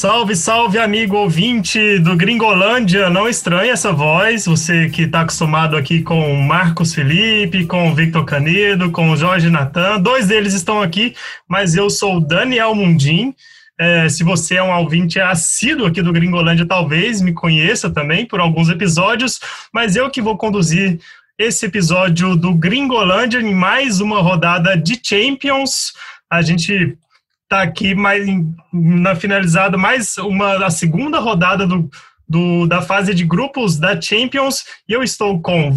Salve, salve, amigo ouvinte do Gringolândia. Não estranha essa voz, você que está acostumado aqui com Marcos Felipe, com Victor Canedo, com Jorge Natan. Dois deles estão aqui, mas eu sou Daniel Mundim. É, se você é um ouvinte assíduo aqui do Gringolândia, talvez me conheça também por alguns episódios, mas eu que vou conduzir esse episódio do Gringolândia em mais uma rodada de Champions. A gente está aqui mais na finalizada mais uma a segunda rodada do, do, da fase de grupos da Champions e eu estou com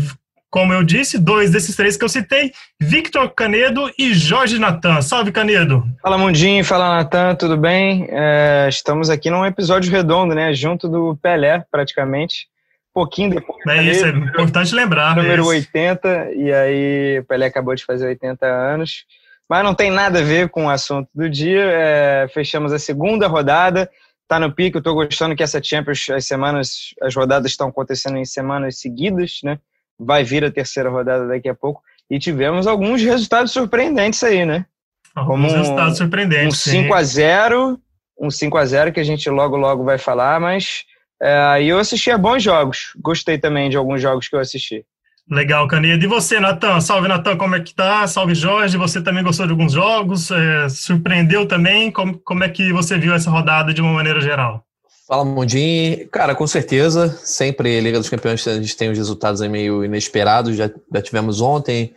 como eu disse, dois desses três que eu citei, Victor Canedo e Jorge Natan. Salve, Canedo! Fala, Mundinho. Fala, Natan. Tudo bem? É, estamos aqui num episódio redondo, né? Junto do Pelé, praticamente. Pouquinho depois. É isso, é importante lembrar. Número é 80, e aí o Pelé acabou de fazer 80 anos. Mas não tem nada a ver com o assunto do dia. É, fechamos a segunda rodada. Tá no pico. Estou gostando que essa Champions, as semanas, as rodadas estão acontecendo em semanas seguidas, né? Vai vir a terceira rodada daqui a pouco. E tivemos alguns resultados surpreendentes aí, né? Alguns Como resultados surpreendentes. Um 5 a 0 um 5 a 0 que a gente logo, logo vai falar, mas é, eu assisti a bons jogos. Gostei também de alguns jogos que eu assisti. Legal, Canedo. E você, Natan? Salve, Natan, como é que tá? Salve, Jorge. Você também gostou de alguns jogos? É, surpreendeu também? Como, como é que você viu essa rodada de uma maneira geral? Fala, Mundinho. Cara, com certeza. Sempre Liga dos Campeões a gente tem os resultados meio inesperados. Já, já tivemos ontem,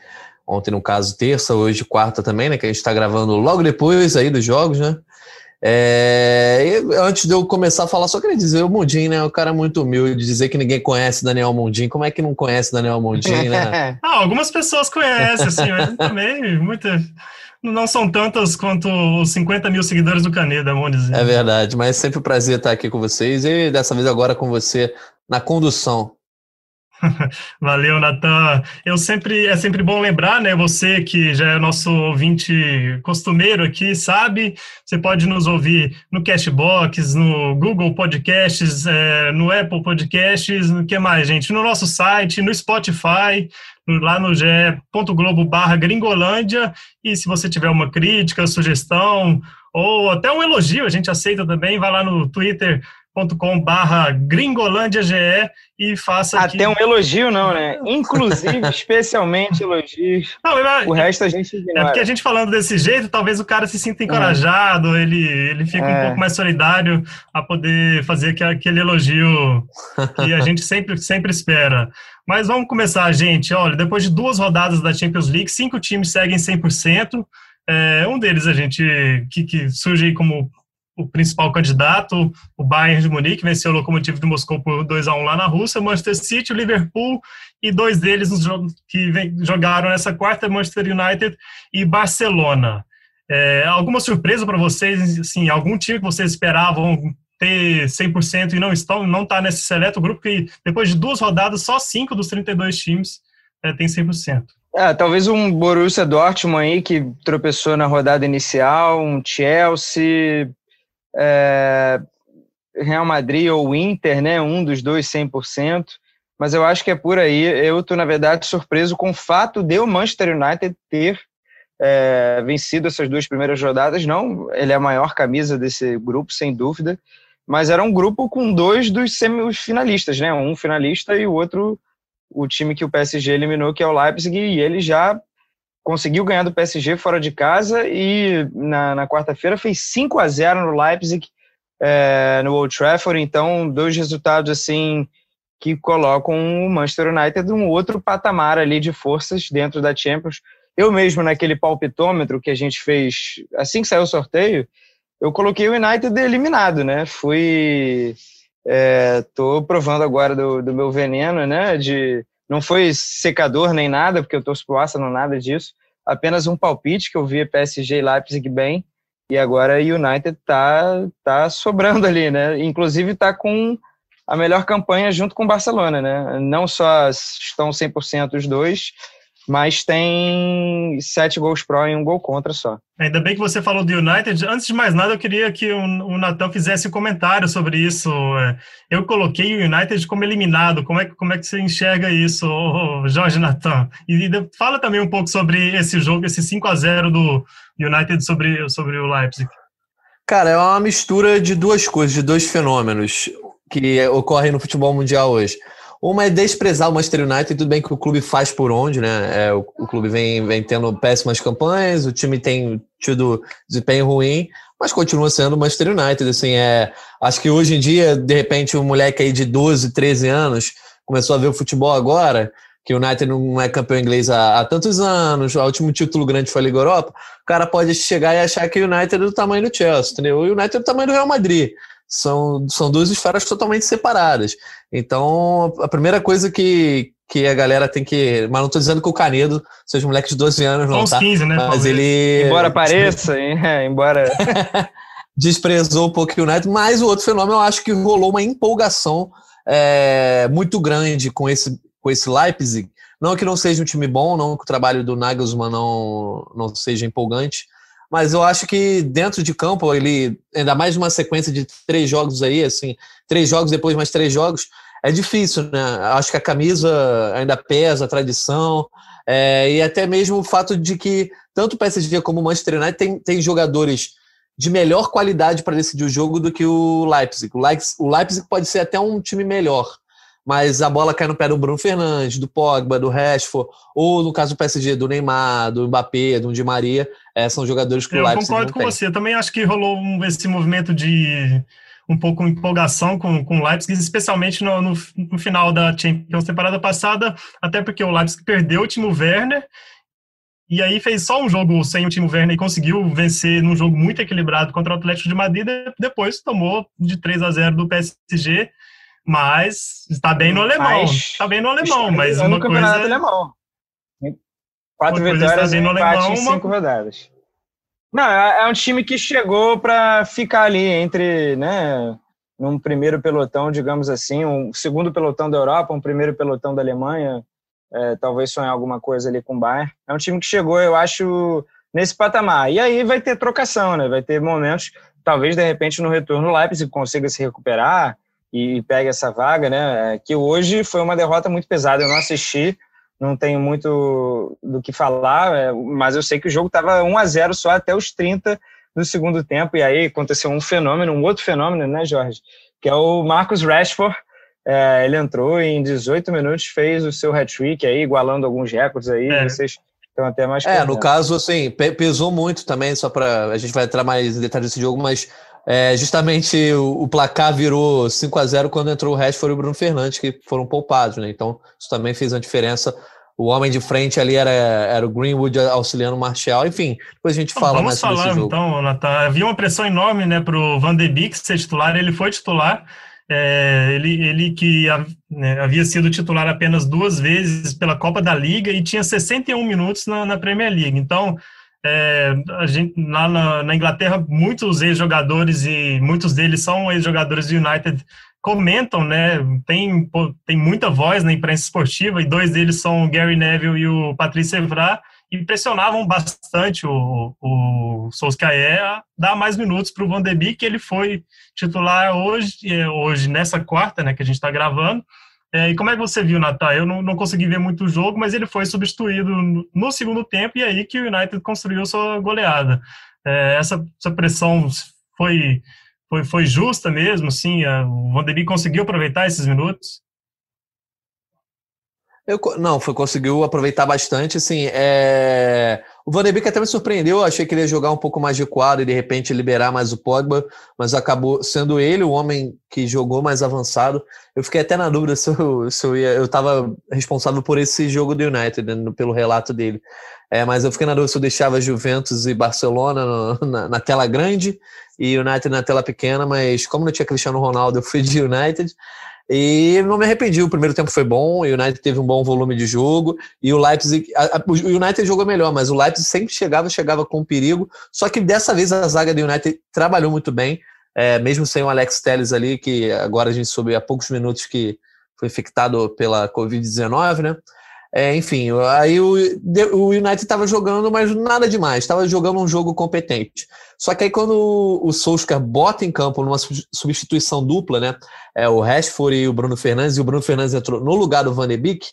ontem no caso terça, hoje quarta também, né? Que a gente está gravando logo depois aí dos jogos, né? É, antes de eu começar a falar, só queria dizer, o Mundim, né? O cara é muito humilde, dizer que ninguém conhece Daniel Mundim. Como é que não conhece Daniel Mundim, né? ah, algumas pessoas conhecem, assim, mas também muitas. Não são tantas quanto os 50 mil seguidores do Caneda, vamos dizer. É verdade, mas é sempre um prazer estar aqui com vocês e dessa vez agora com você na condução. Valeu, Natan. Eu sempre é sempre bom lembrar, né? Você que já é nosso ouvinte costumeiro aqui, sabe? Você pode nos ouvir no Cashbox, no Google Podcasts, é, no Apple Podcasts, no que mais, gente? No nosso site, no Spotify, lá no ge.globo barra Gringolândia. E se você tiver uma crítica, sugestão ou até um elogio, a gente aceita também, vai lá no Twitter barra gringolândiage e faça Até aqui... um elogio não, né? Inclusive, especialmente elogios. Não, o resto a gente ignora. É porque a gente falando desse jeito, talvez o cara se sinta encorajado, é. ele, ele fica é. um pouco mais solidário a poder fazer aquele elogio que a gente sempre, sempre espera. Mas vamos começar, gente. Olha, depois de duas rodadas da Champions League, cinco times seguem 100%. É, um deles a gente que, que surge aí como o principal candidato, o Bayern de Munique, venceu o Lokomotiv de Moscou por 2 a 1 lá na Rússia, Manchester City, o Liverpool e dois deles que jogaram nessa quarta, Manchester United e Barcelona. É, alguma surpresa para vocês, assim, algum time que vocês esperavam ter 100% e não estão, não está nesse seleto grupo que depois de duas rodadas só cinco dos 32 times é, tem 100%. É, talvez um Borussia Dortmund aí que tropeçou na rodada inicial, um Chelsea, é, Real Madrid ou Inter, né? Um dos dois 100%. Mas eu acho que é por aí. Eu estou, na verdade, surpreso com o fato de o Manchester United ter é, vencido essas duas primeiras rodadas. Não, ele é a maior camisa desse grupo, sem dúvida. Mas era um grupo com dois dos semifinalistas, né? Um finalista e o outro, o time que o PSG eliminou, que é o Leipzig, e ele já conseguiu ganhar do PSG fora de casa e na, na quarta-feira fez 5 a 0 no Leipzig, é, no Old Trafford. Então, dois resultados assim que colocam o Manchester United um outro patamar ali de forças dentro da Champions. Eu mesmo, naquele palpitômetro que a gente fez assim que saiu o sorteio, eu coloquei o United eliminado, né? Fui. É, tô provando agora do, do meu veneno, né? De não foi secador nem nada, porque eu torço pro Arsenal, nada disso. Apenas um palpite que eu vi PSG Leipzig bem. E agora o United tá, tá sobrando ali, né? Inclusive tá com a melhor campanha junto com o Barcelona, né? Não só estão 100% os dois, mas tem sete gols pró e um gol contra só. Ainda bem que você falou do United. Antes de mais nada, eu queria que o Natan fizesse um comentário sobre isso. É, eu coloquei o United como eliminado. Como é, como é que você enxerga isso, Jorge Natan? E fala também um pouco sobre esse jogo, esse 5 a 0 do United sobre, sobre o Leipzig. Cara, é uma mistura de duas coisas, de dois fenômenos que ocorrem no futebol mundial hoje. Uma é desprezar o Manchester United, tudo bem que o clube faz por onde, né? É, o, o, clube vem, vem tendo péssimas campanhas, o time tem tido desempenho ruim, mas continua sendo o Manchester United. Assim, é, acho que hoje em dia, de repente, um moleque aí de 12, 13 anos começou a ver o futebol agora, que o United não é campeão inglês há, há, tantos anos, o último título grande foi a Liga Europa, o cara pode chegar e achar que o United é do tamanho do Chelsea, entendeu? O United é do tamanho do Real Madrid são, são duas esferas totalmente separadas. Então, a primeira coisa que, que a galera tem que. Mas não estou dizendo que o Canedo seja um moleque de 12 anos, não. Uns tá? 15, né? Mas ele. Embora pareça, é, embora. desprezou um pouco o United, mas o outro fenômeno eu acho que rolou uma empolgação é, muito grande com esse, com esse Leipzig. Não que não seja um time bom, não que o trabalho do Nagelsmann não, não seja empolgante, mas eu acho que dentro de campo, ele, ainda mais uma sequência de três jogos aí, assim, três jogos depois mais três jogos, é difícil, né? Acho que a camisa ainda pesa, a tradição, é, e até mesmo o fato de que tanto o PSG como o Manchester United tem, tem jogadores de melhor qualidade para decidir o jogo do que o Leipzig. O Leipzig, o Leipzig pode ser até um time melhor, mas a bola cai no pé do Bruno Fernandes, do Pogba, do Rashford, ou no caso do PSG, do Neymar, do Mbappé, do Di Maria, é, são jogadores que Eu o Leipzig concordo com tem. você, eu também acho que rolou um, esse movimento de um pouco empolgação com, com o Leipzig, especialmente no, no, no, final da Champions temporada passada, até porque o Leipzig perdeu o Timo Werner, e aí fez só um jogo sem o Timo Werner e conseguiu vencer num jogo muito equilibrado contra o Atlético de Madrid, depois tomou de 3 a 0 do PSG, mas está bem no alemão. Está bem no alemão, mas uma coisa. Alemão. Quatro uma vitórias e empate em cinco uma... rodadas. Não, é, é um time que chegou para ficar ali entre, né, num primeiro pelotão, digamos assim, um segundo pelotão da Europa, um primeiro pelotão da Alemanha, é, talvez sonhar alguma coisa ali com o Bayern. É um time que chegou, eu acho, nesse patamar. E aí vai ter trocação, né? Vai ter momentos, talvez de repente no retorno o Leipzig consiga se recuperar, e pegue essa vaga, né? É, que hoje foi uma derrota muito pesada. Eu não assisti, não tenho muito do que falar, é, mas eu sei que o jogo estava 1 a 0 só até os 30 do segundo tempo. E aí aconteceu um fenômeno, um outro fenômeno, né, Jorge? Que é o Marcus Rashford. É, ele entrou e em 18 minutos, fez o seu hat-trick aí, igualando alguns recordes aí. É. Vocês estão até mais. É, no caso, assim, pesou muito também, só para. A gente vai entrar mais em detalhes desse jogo, mas é, justamente o, o, placar virou 5 a 0 quando entrou o Rashford e o Bruno Fernandes, que foram poupados, né? Então, isso também fez uma diferença. O homem de frente ali era, era o Greenwood auxiliando o Martial. Enfim, depois a gente fala mais sobre falar, esse jogo. Então, Natan, havia uma pressão enorme né, para o Van de Beek ser titular. Ele foi titular. É, ele, ele que né, havia sido titular apenas duas vezes pela Copa da Liga e tinha 61 minutos na, na Premier League. Então, é, a gente, lá na, na Inglaterra, muitos ex-jogadores e muitos deles são ex-jogadores do United comentam, né? Tem, tem muita voz na imprensa esportiva e dois deles são o Gary Neville e o Patrice Evra e pressionavam bastante o, o Solskjaer a dar mais minutos para o Van de Beek, que ele foi titular hoje, é, hoje nessa quarta, né, que a gente está gravando, é, e como é que você viu, Natan? Eu não, não, consegui ver muito o jogo, mas ele foi substituído no, segundo tempo e aí que o United construiu sua goleada. É, essa, essa, pressão foi, foi, foi justa mesmo, sim? O Van der Beek conseguiu aproveitar esses minutos? Eu, não, foi, conseguiu aproveitar bastante, assim, é... O Van de Beek até me surpreendeu, eu achei que ele ia jogar um pouco mais de quadro e de repente liberar mais o Pogba, mas acabou sendo ele o homem que jogou mais avançado. Eu fiquei até na dúvida se eu, se eu ia. Eu estava responsável por esse jogo do United, né, pelo relato dele. É, mas eu fiquei na dúvida se eu deixava Juventus e Barcelona no, na, na, tela grande e United na tela pequena, mas como não tinha Cristiano Ronaldo, eu fui de United. E não me arrependi, o primeiro tempo foi bom, o United teve um bom volume de jogo, e o Leipzig, a, a, o United jogou melhor, mas o Leipzig sempre chegava, chegava com perigo, só que dessa vez a zaga do United trabalhou muito bem, é, mesmo sem o Alex Telles ali, que agora a gente soube há poucos minutos que foi infectado pela Covid-19, né? É, enfim, aí o, o United estava jogando, mas nada demais, estava jogando um jogo competente. Só que aí quando o, Solskjaer bota em campo numa substituição dupla, né? É, o Rashford e o Bruno Fernandes, e o Bruno Fernandes entrou no lugar do Van de Beek,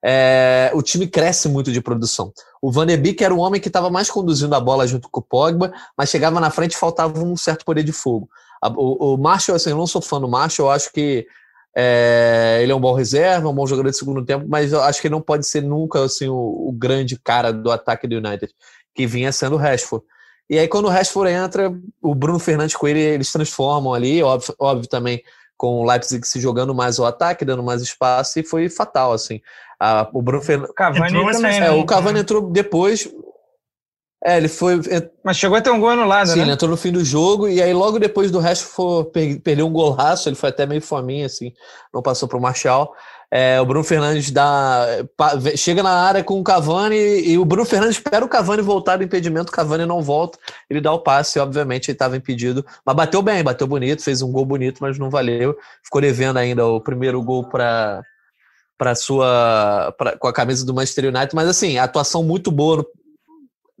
é, o time cresce muito de produção. O Van de Beek era o homem que estava mais conduzindo a bola junto com o Pogba, mas chegava na frente e faltava um certo poder de fogo. O, o Marshall, assim, eu não sou fã do Marshall, eu acho que é, ele é um bom reserva, um bom jogador de segundo tempo, mas eu acho que ele não pode ser nunca assim, o, o grande cara do ataque do United, que vinha sendo o Rashford. E aí, quando o Rashford entra, o Bruno Fernandes com ele, eles transformam ali, óbvio, óbvio também com o Leipzig se jogando mais o ataque, dando mais espaço, e foi fatal, assim. A, o Bruno Fernandes... Cavani também, é, né? O Cavani entrou depois, é, ele foi. Mas chegou a ter um gol anulado, Sim, né? ele entrou no fim do jogo e aí logo depois do resto foi, per, perdeu um golaço, ele foi até meio fominho, assim, não passou para o Marshall. É, o Bruno Fernandes dá, chega na área com o Cavani e o Bruno Fernandes espera o Cavani voltar do impedimento, o Cavani não volta, ele dá o passe, obviamente ele estava impedido, mas bateu bem, bateu bonito, fez um gol bonito, mas não valeu, ficou devendo ainda o primeiro gol para para sua pra, com a camisa do Manchester United, mas assim, atuação muito boa no,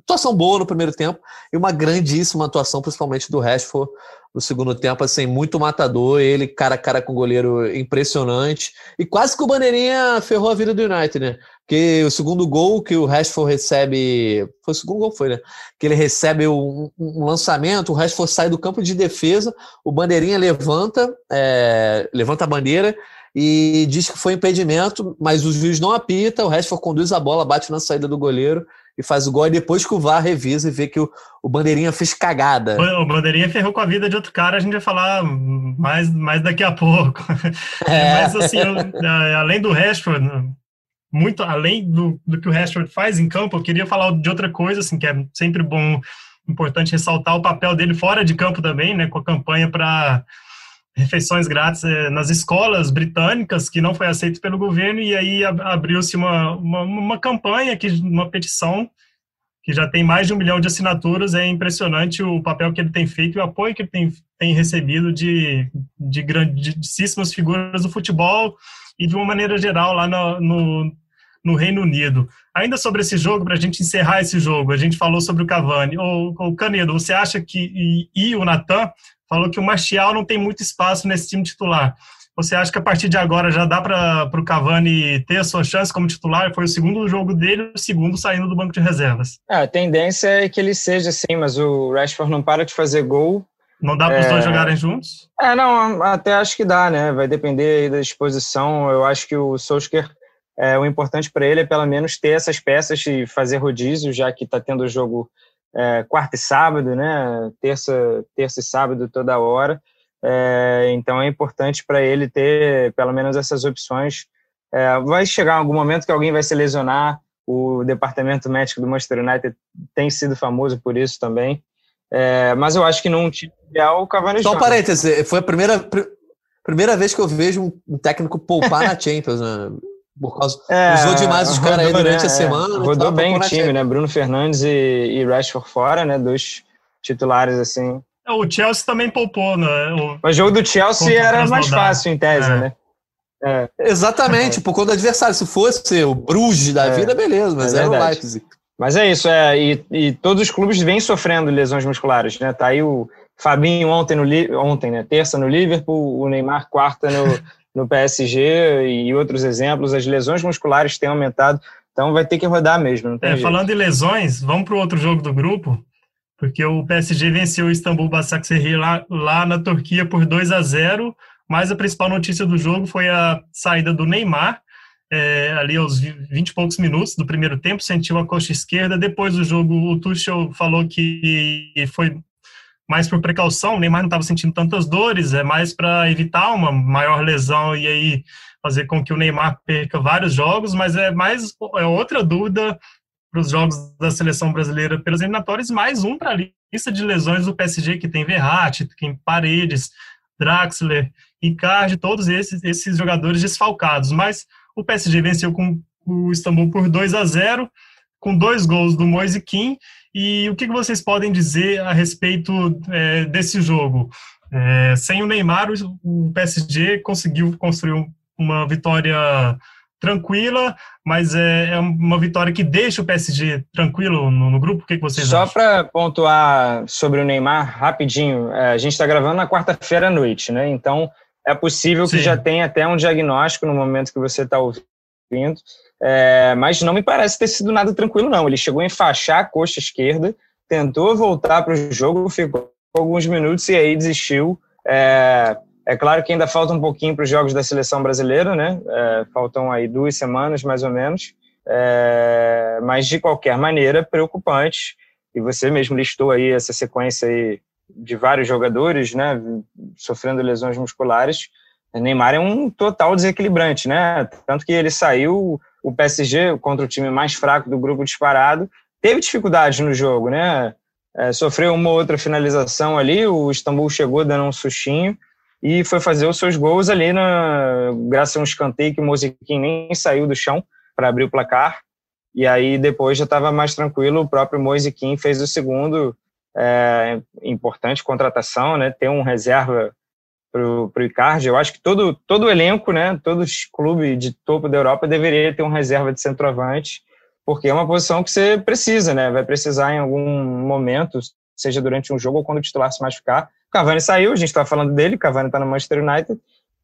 atuação boa no primeiro tempo e uma grandíssima atuação, principalmente do Rashford no segundo tempo, assim, muito matador, ele cara a cara com o goleiro impressionante, e quase que o Bandeirinha ferrou a vida do United, né? Porque o segundo gol que o Rashford recebe, foi o segundo gol, foi, né? Que ele recebe um, um lançamento, o Rashford sai do campo de defesa, o Bandeirinha levanta, é, levanta a bandeira, e diz que foi impedimento, mas o juiz não apita, o Rashford conduz a bola, bate na saída do goleiro e faz o gol, e depois que o VAR revisa e vê que o, o Bandeirinha fez cagada. O Bandeirinha ferrou com a vida de outro cara, a gente vai falar mais, mais daqui a pouco. É. Mas assim, eu, é, além do Rashford, muito além do, do que o Rashford faz em campo, eu queria falar de outra coisa, assim, que é sempre bom, importante ressaltar o papel dele fora de campo também, né, com a campanha para refeições grátis é, nas escolas britânicas, que não foi aceito pelo governo, e aí abriu-se uma, uma, uma, campanha, que, uma petição, que já tem mais de um milhão de assinaturas. É impressionante o papel que ele tem feito e o apoio que ele tem, tem recebido de, de grandíssimas figuras do futebol e de uma maneira geral lá no, no, no Reino Unido. Ainda sobre esse jogo, para a gente encerrar esse jogo, a gente falou sobre o Cavani. O, o Canedo, você acha que, e, e o Natan, falou que o Martial não tem muito espaço nesse time titular. Você acha que a partir de agora já dá para o Cavani ter a sua chance como titular? Foi o segundo jogo dele, o segundo saindo do banco de reservas. É, a tendência é que ele seja assim, mas o Rashford não para de fazer gol. Não dá para os é... dois jogarem juntos? É, não, até acho que dá, né? Vai depender da disposição. Eu acho que o Solskjaer, é, o importante para ele é pelo menos ter essas peças e fazer rodízio, já que está tendo o jogo é, quarta e sábado, né? Terça, terça e sábado toda hora. É, então é importante para ele ter pelo menos essas opções. É, vai chegar algum momento que alguém vai se lesionar. O departamento médico do Manchester United tem sido famoso por isso também. É, mas eu acho que num time ideal o Cavani Só um parênteses, foi a primeira, primeira vez que eu vejo um técnico poupar na Champions, né? Por causa, é, usou demais os caras aí durante né, a semana. É, rodou bem o time, né? Bruno Fernandes e, e Rashford fora, né? Dois titulares assim. É, o Chelsea também poupou, né? O, o jogo do Chelsea era mais fácil, em tese, é. né? É. Exatamente, por conta do adversário. Se fosse o Bruges da é. vida, beleza, mas é era o Leipzig. Mas é isso, é, e, e, todos os clubes vêm sofrendo lesões musculares, né? Tá aí o Fabinho ontem, no, ontem né? Terça no Liverpool, o Neymar quarta no, no PSG e outros exemplos, as lesões musculares têm aumentado, então vai ter que rodar mesmo. É, falando em lesões, vamos para o outro jogo do grupo, porque o PSG venceu o Istambul Basaksehir lá, lá na Turquia por 2 a 0 mas a principal notícia do jogo foi a saída do Neymar, é, ali aos 20 e poucos minutos do primeiro tempo, sentiu a coxa esquerda. Depois do jogo, o Tuchel falou que foi mais por precaução, o Neymar não estava sentindo tantas dores, é mais para evitar uma maior lesão e aí fazer com que o Neymar perca vários jogos, mas é mais é outra dúvida para os jogos da seleção brasileira pelas eliminatórias, mais um para a lista de lesões do PSG, que tem Verratti, tem Paredes, Draxler, Icardi, todos esses, esses jogadores desfalcados. Mas o PSG venceu com o Istambul por 2 a 0 com dois gols do Moise Kim e o que vocês podem dizer a respeito é, desse jogo? É, sem o Neymar, o PSG conseguiu construir uma vitória tranquila, mas é, é, uma vitória que deixa o PSG tranquilo no, no grupo? O que, que vocês Só para pontuar sobre o Neymar, rapidinho, é, a gente está gravando na quarta-feira à noite, né? Então é possível Sim. que já tenha até um diagnóstico no momento que você está ouvindo, é, mas não me parece ter sido nada tranquilo, não. Ele chegou a enfaixar a coxa esquerda, tentou voltar para o jogo, ficou alguns minutos e aí desistiu. É, é claro que ainda falta um pouquinho para os jogos da seleção brasileira, né? É, faltam aí duas semanas, mais ou menos. É, mas, de qualquer maneira, preocupante. E você mesmo listou aí essa sequência aí de vários jogadores, né? Sofrendo lesões musculares. O Neymar é um total desequilibrante, né? Tanto que ele saiu, o PSG, contra o time mais fraco do grupo disparado, teve dificuldade no jogo, né? É, sofreu uma outra finalização ali, o Istambul chegou dando um sustinho, e foi fazer os seus gols ali, na, graças a um escanteio que o Moziquim nem saiu do chão para abrir o placar. E aí depois já estava mais tranquilo, o próprio Moisiquim fez o segundo, é, importante contratação, né? Ter um reserva para o Icardi. Eu acho que todo, todo o elenco, né? Todos clubes de topo da Europa deveria ter um reserva de centroavante, porque é uma posição que você precisa, né? Vai precisar em algum momento, seja durante um jogo ou quando o titular se machucar, Cavani saiu, a gente está falando dele, Cavani está no Manchester United,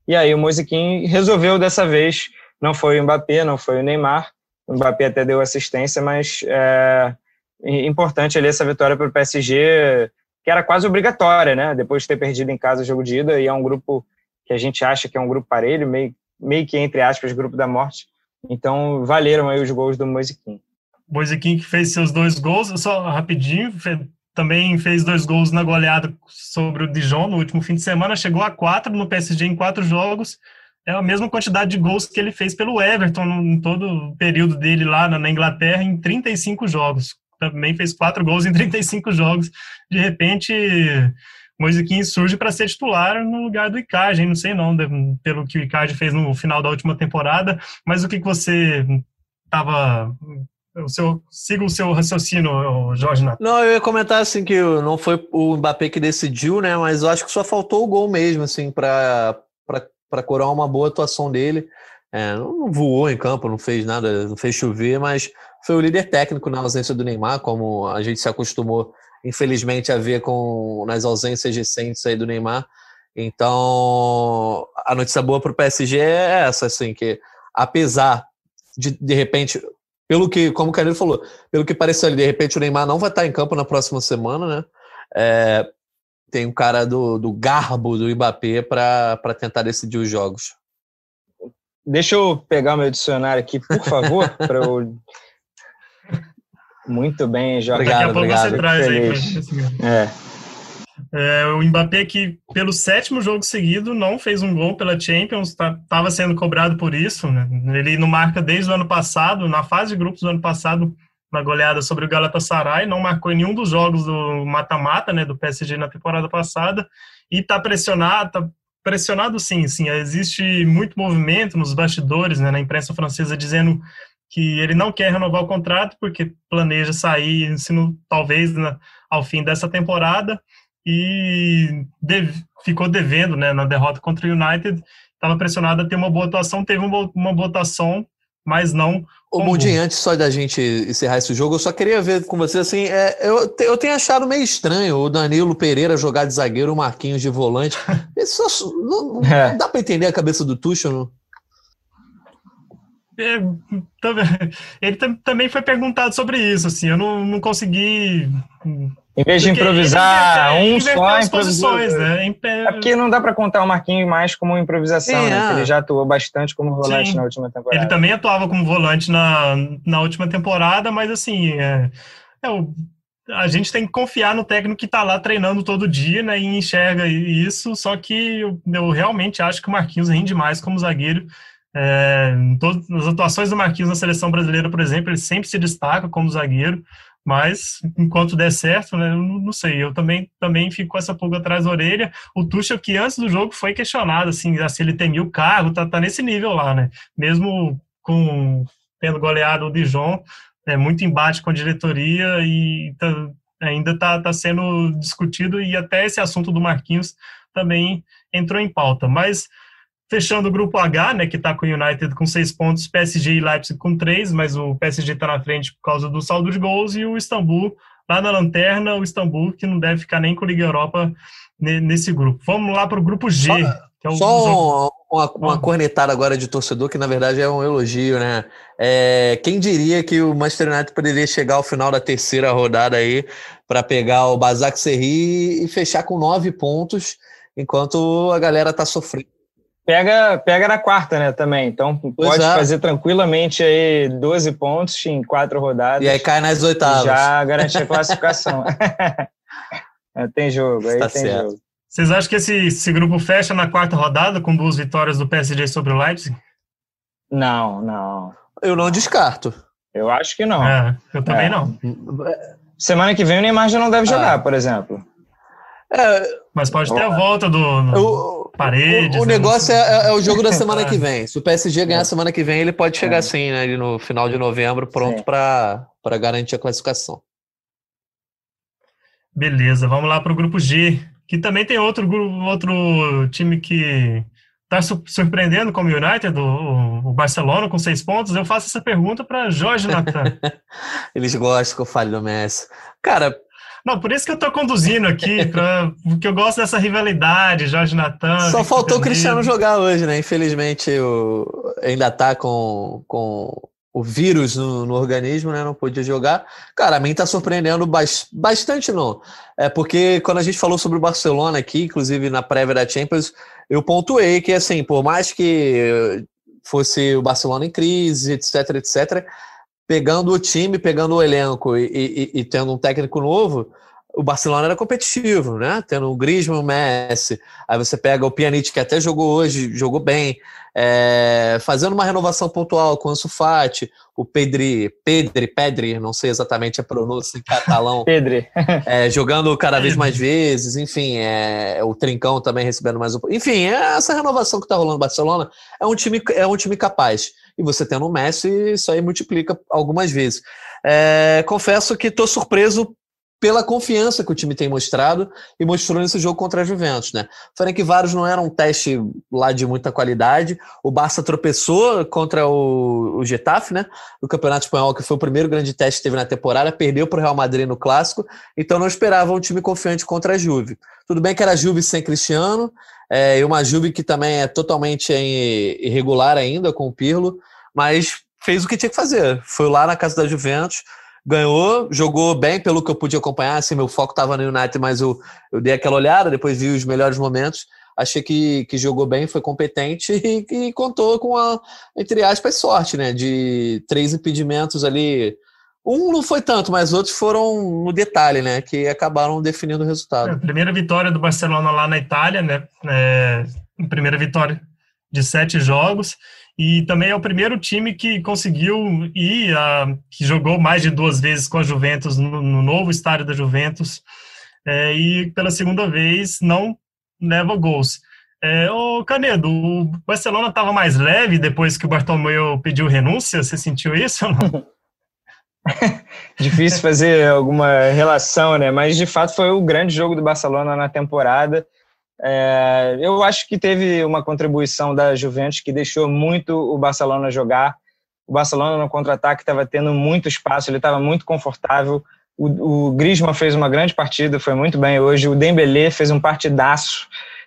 e aí o Moisiquim resolveu dessa vez, não foi o Mbappé, não foi o Neymar, o Mbappé até deu assistência, mas é importante ali essa vitória para o PSG, que era quase obrigatória, né? Depois de ter perdido em casa o jogo de ida, e é um grupo que a gente acha que é um grupo parelho, meio, meio que entre aspas, grupo da morte. Então, valeram aí os gols do Moisiquim. Moisiquim que fez seus dois gols, só rapidinho, também fez dois gols na goleada sobre o Dijon no último fim de semana, chegou a quatro no PSG em quatro jogos. É a mesma quantidade de gols que ele fez pelo Everton em todo o período dele lá na Inglaterra, em 35 jogos. Também fez quatro gols em 35 jogos. De repente, Moisiquinho surge para ser titular no lugar do Icardi, não sei não, pelo que o Icardi fez no final da última temporada, mas o que, que você estava o seu, siga o seu raciocínio, Jorge Nato. Não, eu ia comentar assim que não foi o Mbappé que decidiu, né? Mas eu acho que só faltou o gol mesmo, assim, para coroar uma boa atuação dele. É, não voou em campo, não fez nada, não fez chover, mas foi o líder técnico na ausência do Neymar, como a gente se acostumou, infelizmente, a ver com nas ausências recentes aí do Neymar. Então, a notícia boa para o PSG é essa, assim, que apesar de, de repente, pelo que, como o Carneiro falou, pelo que pareceu ali, de repente o Neymar não vai estar em campo na próxima semana, né? É, tem um cara do, do garbo do Mbappé para tentar decidir os jogos. Deixa eu pegar meu dicionário aqui, por favor, para eu. Muito bem, Jorge. Obrigado, obrigado. Você traz aí, é. É, o Mbappé que pelo sétimo jogo seguido não fez um gol pela Champions, estava tá, sendo cobrado por isso. Né? Ele não marca desde o ano passado, na fase de grupos do ano passado, na goleada sobre o Galatasaray, não marcou em nenhum dos jogos do mata-mata, né, do PSG na temporada passada, e está pressionado, tá pressionado sim, sim, existe muito movimento nos bastidores, né, na imprensa francesa dizendo que ele não quer renovar o contrato porque planeja sair, se não, talvez na, ao fim dessa temporada, e ficou devendo né, na derrota contra o United. Estava pressionado a ter uma boa atuação, teve uma, uma boa atuação, mas não. O Mundinho, antes só da gente encerrar esse jogo, eu só queria ver com você assim. É, eu, eu tenho achado meio estranho o Danilo Pereira jogar de zagueiro, o Marquinhos de volante. Isso não, não é. dá para entender a cabeça do Tuchel, não? É, ele também foi perguntado sobre isso, assim, eu não, não consegui em vez de improvisar um só, as posições, né? É porque não dá para contar o Marquinhos mais como improvisação, é. né? Ele já atuou bastante como volante Sim. na última temporada. Ele também atuava como volante na, na última temporada, mas assim, é, é o, a gente tem que confiar no técnico que está lá treinando todo dia, né? E enxerga isso. Só que eu, eu realmente acho que o Marquinhos rende mais como zagueiro. É, todas as atuações do Marquinhos na seleção brasileira, por exemplo, ele sempre se destaca como zagueiro. Mas, enquanto der certo, né, não sei. Eu também, também fico com essa pulga atrás da orelha. O Tuchel, que antes do jogo foi questionado, assim, se ele temia o cargo, tá, tá nesse nível lá, né? Mesmo com tendo goleado o Dijon, é muito embate com a diretoria e tá, ainda está tá sendo discutido e até esse assunto do Marquinhos também entrou em pauta. Mas Fechando o grupo H, né, que está com o United com seis pontos, PSG e Leipzig com três, mas o PSG está na frente por causa do saldo de gols, e o Istambul lá na lanterna, o Istambul, que não deve ficar nem com a Liga Europa nesse grupo. Vamos lá para o grupo G. Só, é o só uma, uma cornetada agora de torcedor, que na verdade é um elogio, né? É, quem diria que o Manchester United poderia chegar ao final da terceira rodada aí para pegar o Basak Serri e fechar com nove pontos, enquanto a galera tá sofrendo. Pega, pega na quarta, né, também. Então pode é. fazer tranquilamente aí 12 pontos em quatro rodadas. E aí cai nas oitavas. Já garantir a classificação. É, tem jogo, aí tá tem certo. jogo. Vocês acham que esse, esse grupo fecha na quarta rodada com duas vitórias do PSG sobre o Leipzig? Não, não. Eu não descarto. Eu acho que não. É, eu também é. não. Semana que vem o Neymar já não deve jogar, ah. por exemplo. É, Mas pode ter a volta do Paredes. O, o né? negócio é, é, o jogo da semana que vem. Se o PSG ganhar a semana que vem, ele pode chegar é. sim, né? no final de novembro, pronto para garantir a classificação. Beleza, vamos lá para o grupo G, que também tem outro, outro time que está surpreendendo como o United, o, o, Barcelona com seis pontos. Eu faço essa pergunta para Jorge Natan. Eles gostam que eu fale do Messi. Cara. Não, por isso que eu estou conduzindo aqui, pra, porque eu gosto dessa rivalidade, Jorge Natan. Só faltou o Cristiano jogar hoje, né? Infelizmente, o, ainda está com, com o vírus no, no, organismo, né? Não podia jogar. Cara, a mim tá surpreendendo bastante, não. É porque quando a gente falou sobre o Barcelona aqui, inclusive na prévia da Champions, eu pontuei que, assim, por mais que fosse o Barcelona em crise, etc, etc, pegando o time, pegando o elenco e, e, e tendo um técnico novo, o Barcelona era competitivo, né? Tendo o Griezmann, o Messi, aí você pega o Pjanic, que até jogou hoje, jogou bem, é, fazendo uma renovação pontual com o Ansu Fati, o Pedri, Pedri, Pedri, não sei exatamente a pronúncia em catalão. Pedri. é, jogando cada vez mais vezes, enfim, é, o Trincão também recebendo mais um... Enfim, é essa renovação que está rolando no Barcelona é um time, é um time capaz. E você tendo o Messi, isso aí multiplica algumas vezes. É, confesso que estou surpreso pela confiança que o time tem mostrado e mostrou nesse jogo contra a Juventus, né? Que vários não eram um teste lá de muita qualidade. O Barça tropeçou contra o, o Getafe, né? No Campeonato Espanhol, que foi o primeiro grande teste que teve na temporada, perdeu para o Real Madrid no clássico, então não esperava um time confiante contra a Juve. Tudo bem que era a Juve sem Cristiano, é, e uma Juve que também é totalmente irregular ainda com o Pirlo, mas fez o que tinha que fazer. Foi lá na casa da Juventus ganhou, jogou bem pelo que eu pude acompanhar. Assim, meu foco estava no United, mas eu, eu dei aquela olhada, depois vi os melhores momentos. Achei que, que jogou bem, foi competente e, e contou com a, entre aspas, sorte, né? De três impedimentos ali. Um não foi tanto, mas outros foram no detalhe, né? Que acabaram definindo o resultado. É, primeira vitória do Barcelona lá na Itália, né? É, primeira vitória de sete jogos. E também é o primeiro time que conseguiu ir, a, que jogou mais de duas vezes com a Juventus no, no novo estádio da Juventus, é, e pela segunda vez não leva gols. É, ô Canedo, o Barcelona estava mais leve depois que o Bartomeu pediu renúncia? Você sentiu isso ou não? Difícil fazer alguma relação, né? Mas de fato foi o grande jogo do Barcelona na temporada. É, eu acho que teve uma contribuição da Juventus que deixou muito o Barcelona jogar. O Barcelona no contra-ataque estava tendo muito espaço, ele estava muito confortável. O, o Griezmann fez uma grande partida, foi muito bem hoje. O Dembélé fez um partidaço.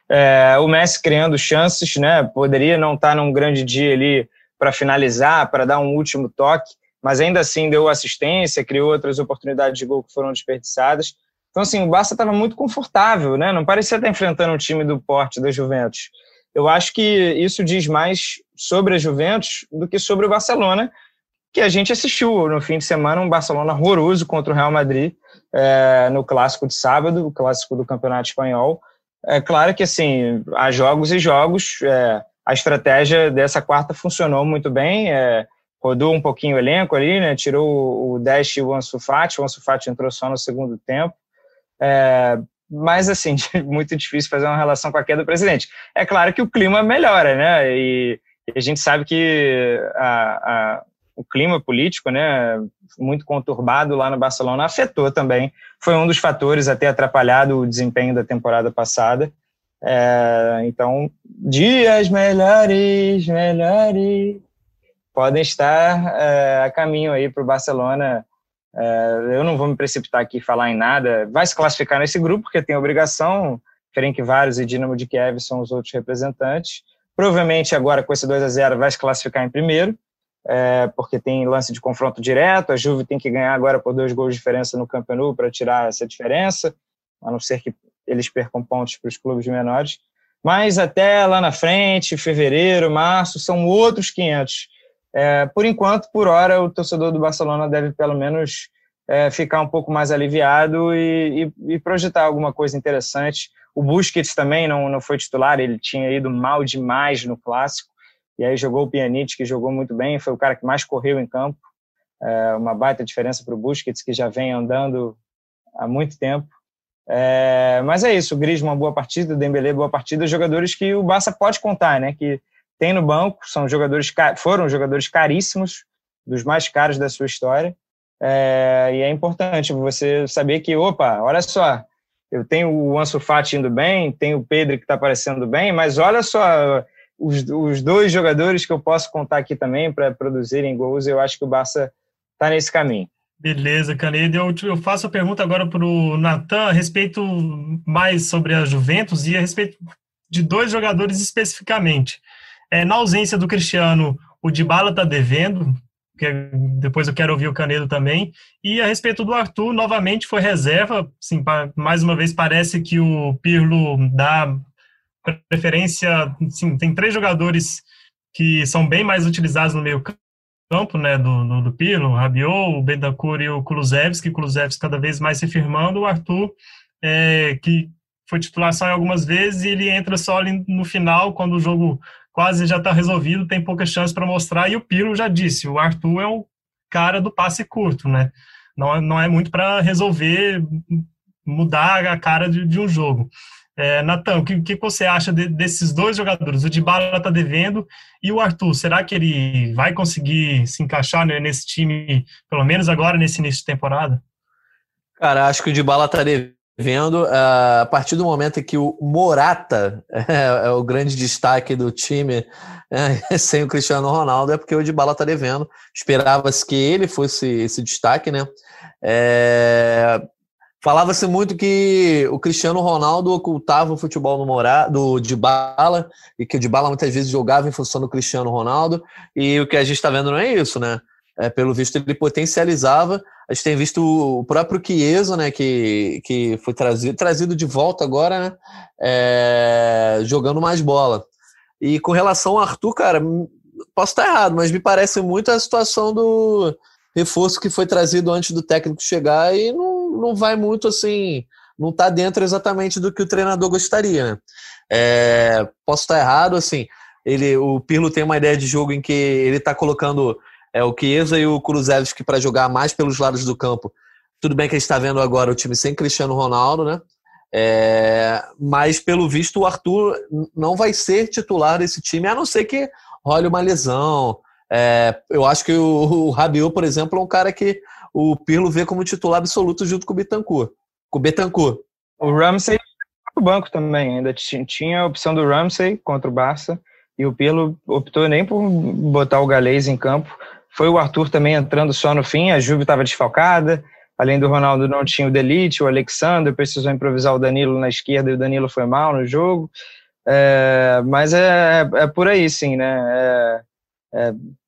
É, o Messi criando chances, né? Poderia não estar num grande dia ali para finalizar, para dar um último toque, mas ainda assim deu assistência, criou outras oportunidades de gol que foram desperdiçadas. Então, assim, o Barça estava muito confortável, né? Não parecia estar enfrentando um time do porte da Juventus. Eu acho que isso diz mais sobre a Juventus do que sobre o Barcelona, que a gente assistiu no fim de semana um Barcelona horroroso contra o Real Madrid é, no clássico de sábado, o clássico do Campeonato Espanhol. É claro que assim há jogos e jogos. É, a estratégia dessa quarta funcionou muito bem. É, rodou um pouquinho o elenco ali, né? Tirou o Dash e o Ansu Fati. O Ansu Fati entrou só no segundo tempo. É, mas, assim, muito difícil fazer uma relação com a queda do presidente. É claro que o clima melhora, né? E, a gente sabe que a, a, o clima político, né, muito conturbado lá no Barcelona, afetou também. Foi um dos fatores a ter atrapalhado o desempenho da temporada passada. É, então, dias melhores, melhores, podem estar é, a caminho aí para o Barcelona. É, eu não vou me precipitar aqui e falar em nada. Vai se classificar nesse grupo, porque tem obrigação. Ferencváros e Dinamo de Kiev são os outros representantes. Provavelmente agora com esse 2 a 0 vai se classificar em primeiro, é, porque tem lance de confronto direto. A Juve tem que ganhar agora por dois gols de diferença no Campeonato para tirar essa diferença, a não ser que eles percam pontos para os clubes menores. Mas até lá na frente, fevereiro, março, são outros 500. É, por enquanto, por hora, o torcedor do Barcelona deve pelo menos é, ficar um pouco mais aliviado e, e, e, projetar alguma coisa interessante. O Busquets também não, não foi titular, ele tinha ido mal demais no clássico, e aí jogou o Pjanic, que jogou muito bem, foi o cara que mais correu em campo, é, uma baita diferença para o Busquets, que já vem andando há muito tempo. É, mas é isso, o Griezmann, boa partida, o Dembélé, boa partida, jogadores que o Barça pode contar, né, que tem no banco, são jogadores foram jogadores caríssimos, dos mais caros da sua história. É, e é importante você saber que, opa, olha só, eu tenho o Ansu Fati indo bem, tenho o Pedro que está aparecendo bem, mas olha só os, os dois jogadores que eu posso contar aqui também para produzirem gols, eu acho que o Barça está nesse caminho. Beleza, Canedo. Eu, eu faço a pergunta agora para o Natan a respeito mais sobre a Juventus e a respeito de dois jogadores especificamente. É, na ausência do Cristiano, o Dybala está devendo, que é, depois eu quero ouvir o Canedo também. E a respeito do Arthur, novamente foi reserva. Assim, mais uma vez, parece que o Pirlo dá preferência. Assim, tem três jogadores que são bem mais utilizados no meio campo, né, do, do, do Pirlo, o Rabiot, o Bentancur e o Kulusevski, Kulusevski cada vez mais se firmando, o Arthur, é, que foi titular só em algumas vezes e ele entra só no final, quando o jogo quase já está resolvido, tem poucas chances para mostrar. E o Piro já disse, o Arthur é o cara do passe curto, né? Não, é, não é muito para resolver, mudar a cara de, de um jogo. É, Natan, o que, que você acha de, desses dois jogadores? O Dybala está devendo e o Arthur, será que ele vai conseguir se encaixar nesse time, pelo menos agora, nesse início de temporada? Cara, acho que o Dybala está devendo vendo uh, a partir do momento que o Morata é, é o grande destaque do time é, sem o Cristiano Ronaldo é porque o Dybala está devendo. Esperava-se que ele fosse esse destaque né? É, falava-se muito que o Cristiano Ronaldo ocultava o futebol no Morata, do Dybala e que o Dybala muitas vezes jogava em função do Cristiano Ronaldo. E o que a gente está vendo não é isso né é, pelo visto ele potencializava a gente tem visto o próprio Chiesa, né, que, que foi trazido, trazido de volta agora, né, é, jogando mais bola. E com relação ao Arthur, cara, posso estar errado, mas me parece muito a situação do reforço que foi trazido antes do técnico chegar e não, não vai muito assim, não está dentro exatamente do que o treinador gostaria. Né? É, posso estar errado, assim, ele, o Pirlo tem uma ideia de jogo em que ele está colocando é o Chiesa e o Kulusevski para jogar mais pelos lados do campo. Tudo bem que a gente está vendo agora o time sem Cristiano Ronaldo, né? É, mas pelo visto o Arthur não vai ser titular desse time, a não ser que role uma lesão. É, eu acho que o, o Rabiot, por exemplo, é um cara que o Pirlo vê como titular absoluto junto com o Betancourt. Com o Betancourt. O Ramsey no banco também, ainda tinha a opção do Ramsey contra o Barça e o Pirlo optou nem por botar o Galês em campo, foi o Arthur também entrando só no fim, a Juve estava desfalcada, além do Ronaldo não tinha o Delite, o Alexander precisou improvisar o Danilo na esquerda e o Danilo foi mal no jogo. É, mas é, é, por aí, sim, né?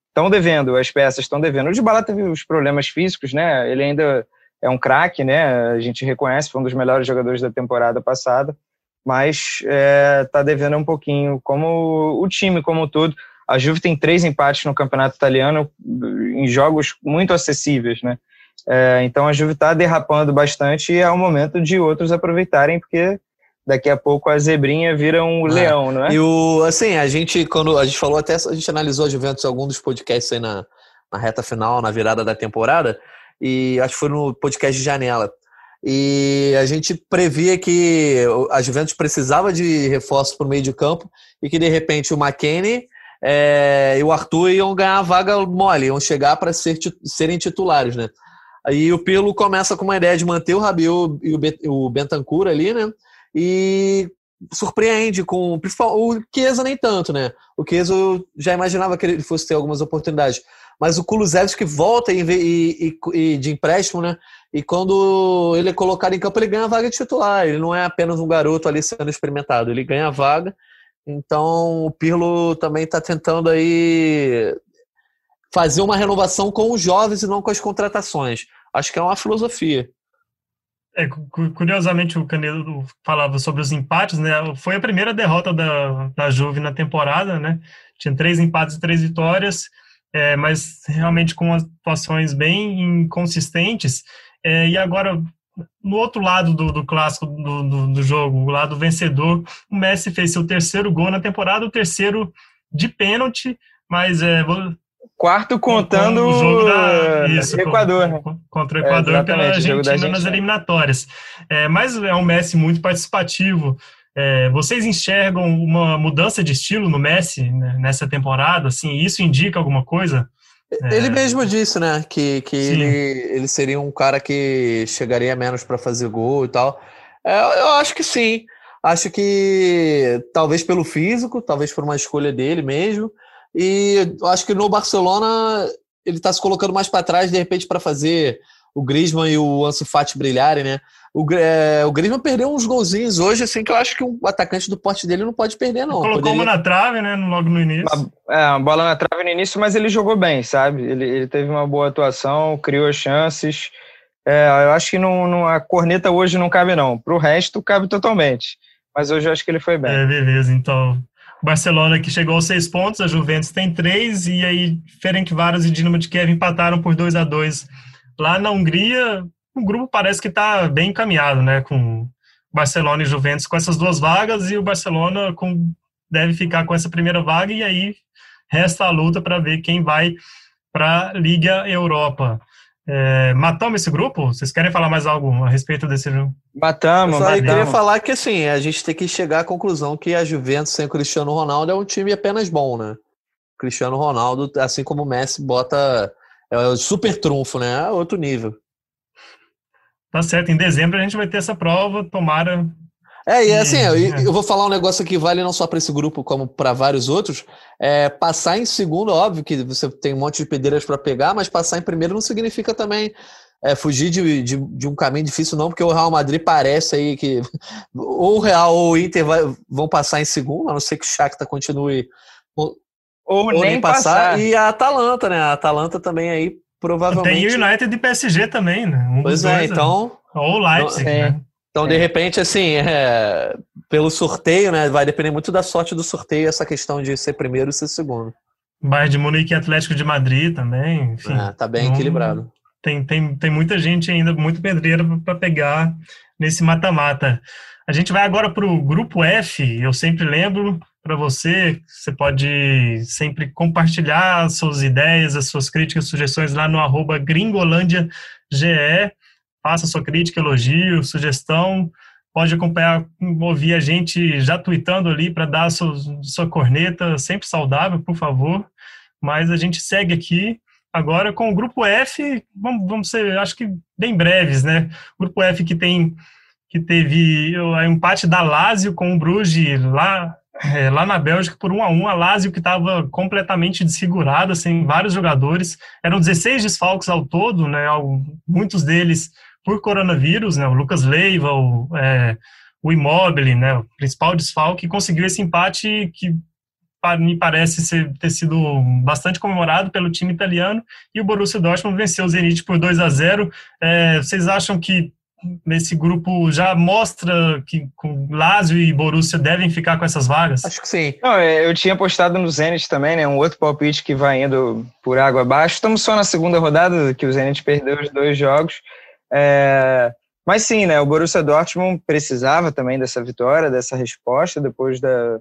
Estão é, devendo, as peças estão devendo. O Dybala teve os problemas físicos, né? Ele ainda é um craque, né? A gente reconhece, foi um dos melhores jogadores da temporada passada, mas está é, devendo um pouquinho, como o time como um todo. A Juve tem três empates no campeonato italiano em jogos muito acessíveis, né? É, então a Juve está derrapando bastante e é o momento de outros aproveitarem, porque daqui a pouco a zebrinha vira um é. leão, não é? E o, assim, a gente, quando a gente falou até, a gente analisou a Juventus em algum dos podcasts aí na, na reta final, na virada da temporada, e acho que foi no podcast de janela. E a gente previa que a Juventus precisava de reforços para o meio de campo e que de repente o McKennie é, e o Arthur iam ganhar a vaga mole, iam chegar para ser, serem titulares, né? Aí o Pirlo começa com uma ideia de manter o Rabiot e o Bentancur ali, né? E surpreende com o Chiesa nem tanto, né? O Chiesa eu já imaginava que ele fosse ter algumas oportunidades, mas o Kulusevski volta e, e, e, de empréstimo, né? E quando ele é colocado em campo, ele ganha a vaga de titular. Ele não é apenas um garoto ali sendo experimentado, ele ganha a vaga. Então o Pirlo também está tentando aí fazer uma renovação com os jovens e não com as contratações. Acho que é uma filosofia. É, curiosamente, o Canedo falava sobre os empates, né? Foi a primeira derrota da, da Juve na temporada, né? Tinha três empates e três vitórias, é, mas realmente com atuações bem inconsistentes. É, e agora, no outro lado do, do clássico do, do, do, jogo, o lado vencedor, o Messi fez seu terceiro gol na temporada, o terceiro de pênalti, mas é, Quarto contando o jogo da, isso, o Equador. Né? Contra o Equador é, pela Argentina, Argentina nas eliminatórias. É, mas é um Messi muito participativo. É, vocês enxergam uma mudança de estilo no Messi né, nessa temporada? Assim, isso indica alguma coisa? É. Ele mesmo disse, né, que, que ele, ele seria um cara que chegaria menos para fazer gol e tal. É, eu acho que sim. Acho que talvez pelo físico, talvez por uma escolha dele mesmo. E acho que no Barcelona ele está se colocando mais para trás, de repente, para fazer o Griezmann e o Ansu Fati brilharem, né? O, é, o Griezmann perdeu uns golzinhos hoje, assim, que eu acho que um atacante do porte dele não pode perder, não. Colocou Poderia... uma na trave, né? Logo no início. Uma, é, uma bola na trave no início, mas ele jogou bem, sabe? Ele, ele teve uma boa atuação, criou chances. É, eu acho que não, não, a corneta hoje não cabe, não. Para o resto, cabe totalmente. Mas hoje eu acho que ele foi bem. É, beleza, então. Barcelona que chegou aos seis pontos, a Juventus tem três, e aí Ferencváros e Dinamo de Kiev empataram por 2 a 2 Lá na Hungria, o grupo parece que está bem encaminhado, né, com Barcelona e Juventus com essas duas vagas, e o Barcelona com, deve ficar com essa primeira vaga, e aí resta a luta para ver quem vai para a Liga Europa. É, matamos esse grupo? Vocês querem falar mais algo a respeito desse jogo? Matamos, eu matamos. queria falar que assim, a gente tem que chegar à conclusão que a Juventus sem o Cristiano Ronaldo é um time apenas bom, né? O Cristiano Ronaldo, assim como o Messi, bota é o super trunfo, né? É outro nível. Tá certo, em dezembro a gente vai ter essa prova, tomara é, e assim, eu, é. eu, vou falar um negócio que vale não só para esse grupo, como para vários outros. É, passar em segundo, óbvio que você tem um monte de pedreiras para pegar, mas passar em primeiro não significa também é, fugir de, de, de, um caminho difícil, não, porque o Real Madrid parece aí que ou o Real ou o Inter vai, vão passar em segundo, a não ser que o Shakhtar continue. Ou, ou nem passar. passar. E a Atalanta, né? A Atalanta também aí provavelmente. Tem o United e PSG também, né? Um pois é, dois, então. Ou o Leipzig, não, é. né? Então, de repente, assim, é, pelo sorteio, né? Vai depender muito da sorte do sorteio essa questão de ser primeiro e ser segundo. Bayern de Munique e Atlético de Madrid também, enfim. É, tá bem equilibrado. Tem, tem, tem muita gente ainda, muito pedreira para pegar nesse mata-mata. A gente vai agora para o grupo F. Eu sempre lembro para você, você pode sempre compartilhar suas ideias, as suas críticas, sugestões lá no arroba gringolândiage faça sua crítica, elogio, sugestão. Pode acompanhar, ouvir a gente já tweetando ali para dar sua, sua corneta, sempre saudável, por favor. Mas a gente segue aqui agora com o grupo F. Vamos, vamos ser, acho que bem breves, né? O grupo F que tem que teve o empate da Lazio com o Bruges lá é, lá na Bélgica por um a um, a Lazio que estava completamente desfigurada, sem vários jogadores, eram 16 desfalques ao todo, né, muitos deles por coronavírus, né, o Lucas Leiva, o, é, o Immobile, né, o principal desfalque, conseguiu esse empate que me parece ser, ter sido bastante comemorado pelo time italiano, e o Borussia Dortmund venceu o Zenit por 2 a 0 é, Vocês acham que nesse grupo já mostra que com Lazio e Borussia devem ficar com essas vagas? Acho que sim. Não, é, eu tinha postado no Zenit também, né? Um outro palpite que vai indo por água abaixo. Estamos só na segunda rodada, que o Zenit perdeu os dois jogos. É, mas sim, né? O Borussia Dortmund precisava também dessa vitória, dessa resposta depois da,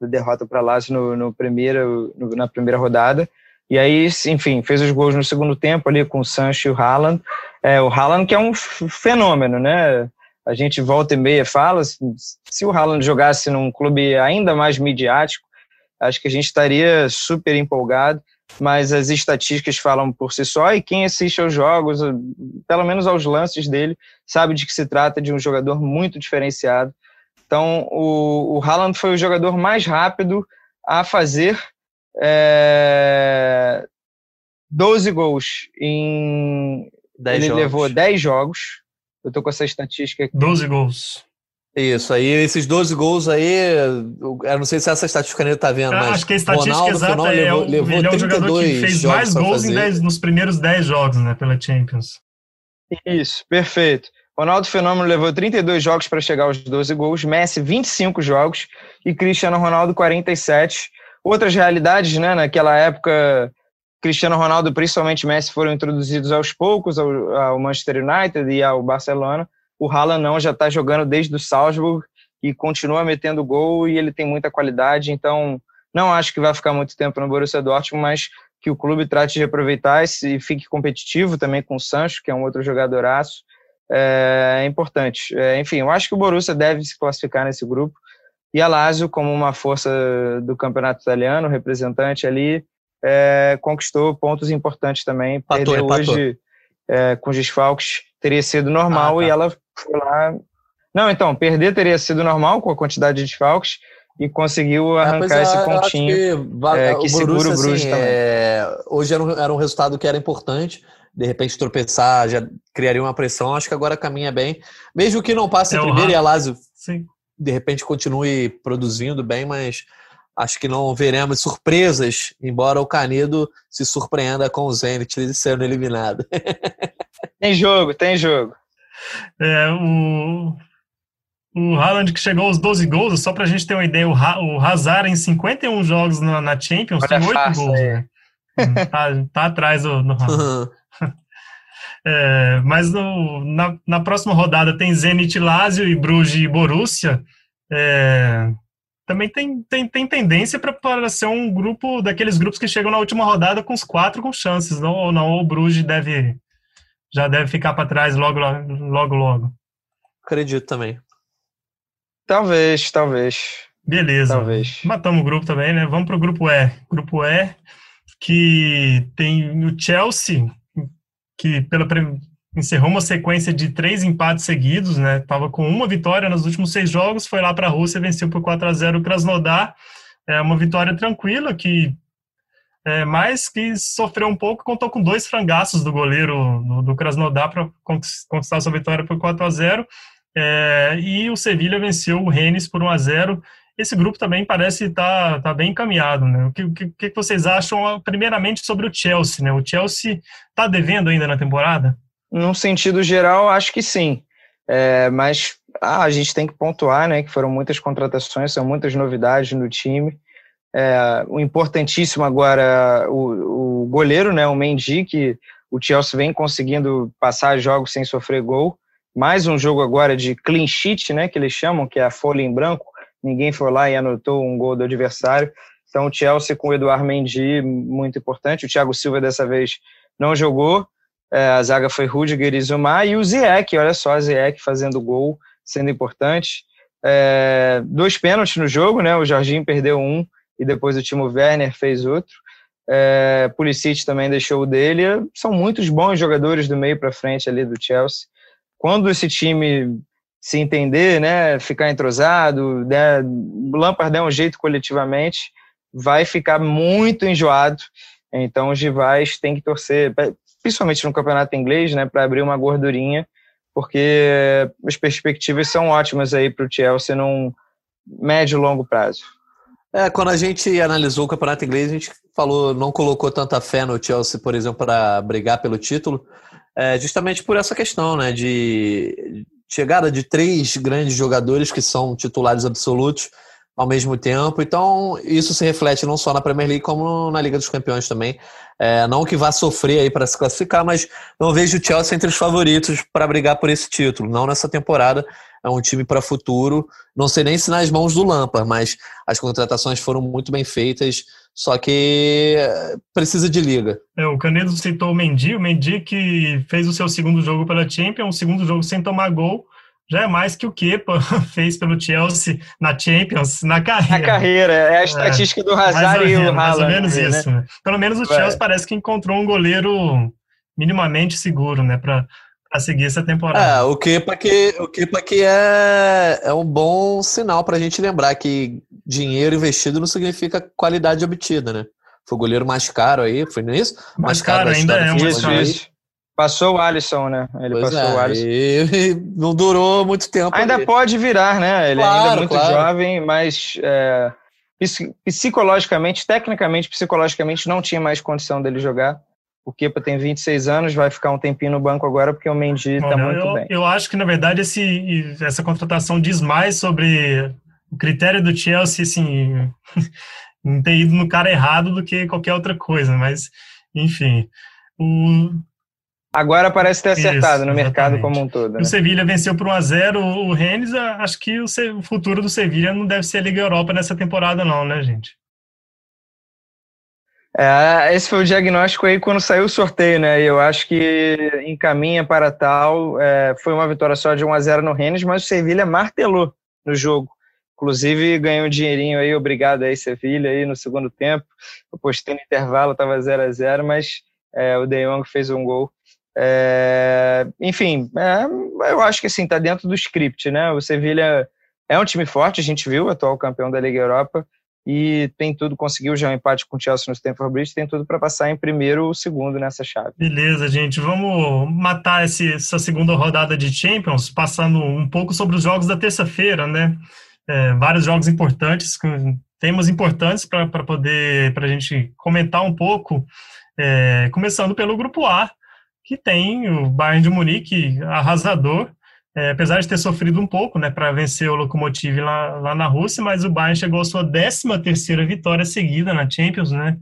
da derrota para Lazio no, no primeiro, no, na primeira rodada. E aí, enfim, fez os gols no segundo tempo ali com o Sancho e o Haaland. É, o Haaland que é um fenômeno, né? A gente volta e meia fala, se o Haaland jogasse num clube ainda mais midiático, acho que a gente estaria super empolgado, mas as estatísticas falam por si só e quem assiste aos jogos, pelo menos aos lances dele, sabe de que se trata de um jogador muito diferenciado. Então, o, o Haaland foi o jogador mais rápido a fazer é, 12 gols em. ele jogos. levou 10 jogos. Eu tô com essa estatística aqui. 12 gols. Isso, aí esses 12 gols aí, eu não sei se essa estatística ainda tá vendo, ah, mas acho que a estatística Ronaldo, exata é levou, levou ele é o jogador que fez mais gols 10, nos primeiros 10 jogos, né, pela Champions. Isso, perfeito. Ronaldo Fenômeno levou 32 jogos para chegar aos 12 gols, Messi 25 jogos e Cristiano Ronaldo 47. Outras realidades, né, naquela época, Cristiano Ronaldo, principalmente Messi, foram introduzidos aos poucos ao, ao Manchester United e ao Barcelona. O Haaland não, já está jogando desde o Salzburg e continua metendo gol e ele tem muita qualidade, então não acho que vai ficar muito tempo no Borussia Dortmund, mas que o clube trate de aproveitar e fique competitivo também com o Sancho, que é um outro jogadoraço, é, é importante. É, enfim, eu acho que o Borussia deve se classificar nesse grupo e a Lazio, como uma força do campeonato italiano, representante ali, é, conquistou pontos importantes também. Patou, Perdeu hoje é, com os desfalques teria sido normal ah, tá. e ela foi lá. Não, então, perder teria sido normal com a quantidade de desfalques e conseguiu é, arrancar é, esse pontinho que, é, que o segura o Bruges assim, também. É, hoje era um, era um resultado que era importante. De repente tropeçar já criaria uma pressão. Acho que agora caminha bem. Mesmo que não passe é primeiro e a Lazio Sim. De repente continue produzindo bem, mas acho que não veremos surpresas, embora o Canedo se surpreenda com o Zenit sendo eliminado. tem jogo, tem jogo. É, o, o Haaland que chegou aos 12 gols, só para a gente ter uma ideia, o, ha, o Hazard em 51 jogos na, na Champions Olha tem 8 gols. Né? tá, tá, atrás do, do Haaland. É, mas no, na, na próxima rodada tem Zenit Lazio e Bruges e Borussia. É, também tem, tem, tem tendência para ser um grupo daqueles grupos que chegam na última rodada com os quatro com chances, não, ou não, ou o Bruges deve já deve ficar para trás logo, logo, logo. Acredito também. Talvez, talvez. Beleza. Talvez. Matamos o grupo também, né? Vamos para o grupo E. Grupo E, que tem o Chelsea, que pela encerrou uma sequência de três empates seguidos, né? Tava com uma vitória nos últimos seis jogos, foi lá para a Rússia, venceu por 4 a 0 o Krasnodar. É uma vitória tranquila que é, mas que sofreu um pouco, contou com dois frangaços do goleiro do, do Krasnodar para conquistar sua vitória por 4 a 0 é, e o Sevilha venceu o Rennes por 1 a 0 esse grupo também parece estar tá, tá bem encaminhado, né? O que, que, que, vocês acham, primeiramente, sobre o Chelsea, né? O Chelsea está devendo ainda na temporada? Num sentido geral, acho que sim. É, mas ah, a gente tem que pontuar, né? Que foram muitas contratações, são muitas novidades no time. É, o importantíssimo agora, o, o goleiro, né, o Mendy, que o Chelsea vem conseguindo passar jogos sem sofrer gol. Mais um jogo agora de clean sheet, né, que eles chamam, que é a folha em branco. Ninguém foi lá e anotou um gol do adversário. Então o Chelsea com o Eduardo Mendy, muito importante. O Thiago Silva dessa vez não jogou. É, a zaga foi Rudiger e Zumar. E o Ziyech, olha só, o Ziyech fazendo gol, sendo importante. É, dois pênaltis no jogo, né? O Jorginho perdeu um e depois o Timo Werner fez outro. É, Pulisic também deixou o dele. São muitos bons jogadores do meio para frente ali do Chelsea. Quando esse time se entender, né, ficar entrosado, der, Lampard der um jeito coletivamente, vai ficar muito enjoado. Então os rivais têm que torcer, principalmente no campeonato inglês, né, para abrir uma gordurinha, porque as perspectivas são ótimas aí para o Chelsea num médio e longo prazo. É, quando a gente analisou o campeonato inglês, a gente falou, não colocou tanta fé no Chelsea, por exemplo, para brigar pelo título, é, justamente por essa questão, né, de chegada de três grandes jogadores que são titulares absolutos ao mesmo tempo. Então, isso se reflete não só na Premier League, como na Liga dos Campeões também. É, não que vá sofrer aí para se classificar, mas não vejo o Chelsea entre os favoritos para brigar por esse título. Não nessa temporada é um time para futuro. Não sei nem se nas mãos do Lampard, mas as contratações foram muito bem feitas, só que eh, precisa de liga. É, o Canedo citou o Mendy, o Mendy que fez o seu segundo jogo pela Champions, o segundo jogo sem tomar gol, já é mais que o Kepa fez pelo Chelsea na Champions, na carreira. Na carreira, é a é. estatística é, do Hazard e o Haaland. Mais ou menos né? isso. Né? Pelo menos o Chelsea parece que encontrou um goleiro minimamente seguro, né, para a seguir essa temporada. É, o que para que o que para que é é um bom sinal para a gente lembrar que dinheiro investido não significa qualidade obtida, né? Foi o goleiro mais caro aí, foi nisso? Mais, mais caro, caro ainda é, mais caro. Isso. Passou o Alisson, né? Ele pois passou é, o Alisson. E não durou muito tempo. Ainda ali. pode virar, né? Ele claro, ainda é muito claro. jovem, mas é, psicologicamente, tecnicamente, psicologicamente, não tinha mais condição dele jogar. O Kepa tem 26 anos, vai ficar um tempinho no banco agora porque o Mendy está muito eu, bem. Eu acho que, na verdade, esse, essa contratação diz mais sobre o critério do Chelsea, assim, não ter ido no cara errado do que qualquer outra coisa, mas, enfim. O... Agora parece ter acertado Isso, no mercado como um todo. Né? O Sevilha venceu por 1x0 o Rennes, acho que o futuro do Sevilha não deve ser a Liga Europa nessa temporada não, né, gente? É, esse foi o diagnóstico aí quando saiu o sorteio, né? Eu acho que encaminha para tal. É, foi uma vitória só de 1 a 0 no Rennes, mas o Sevilha martelou no jogo. Inclusive ganhou um dinheirinho aí, obrigado aí, Sevilha, aí no segundo tempo. Eu postei no intervalo, estava 0 a 0 mas é, o De Jong fez um gol. É, enfim, é, eu acho que assim, tá dentro do script, né? O Sevilha é um time forte, a gente viu, atual campeão da Liga Europa e tem tudo, conseguiu já um empate com o Chelsea no Stamford Bridge, tem tudo para passar em primeiro ou segundo nessa chave. Beleza, gente, vamos matar esse, essa segunda rodada de Champions, passando um pouco sobre os jogos da terça-feira, né? É, vários jogos importantes, temas importantes para poder, para a gente comentar um pouco, é, começando pelo grupo A, que tem o Bayern de Munique arrasador, é, apesar de ter sofrido um pouco né, para vencer o Lokomotiv lá, lá na Rússia, mas o Bayern chegou à sua 13 terceira vitória seguida na Champions, né?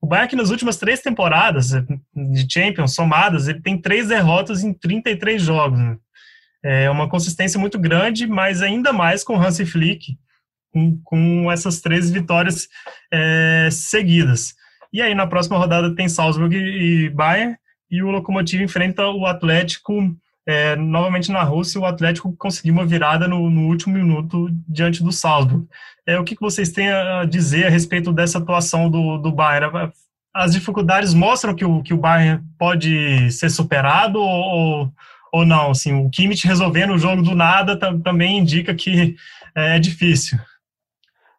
O Bayern que nas últimas três temporadas de Champions somadas, ele tem três derrotas em 33 jogos. Né? É uma consistência muito grande, mas ainda mais com Hansi Flick, com, com essas três vitórias é, seguidas. E aí na próxima rodada tem Salzburg e Bayern, e o Lokomotiv enfrenta o Atlético é, novamente na Rússia, o Atlético conseguiu uma virada no, no último minuto diante do Salzburg. É, o que, que vocês têm a dizer a respeito dessa atuação do, do Bayern? As dificuldades mostram que o, que o Bayern pode ser superado ou, ou não? Assim, o Kimmich resolvendo o jogo do nada também indica que é, é difícil.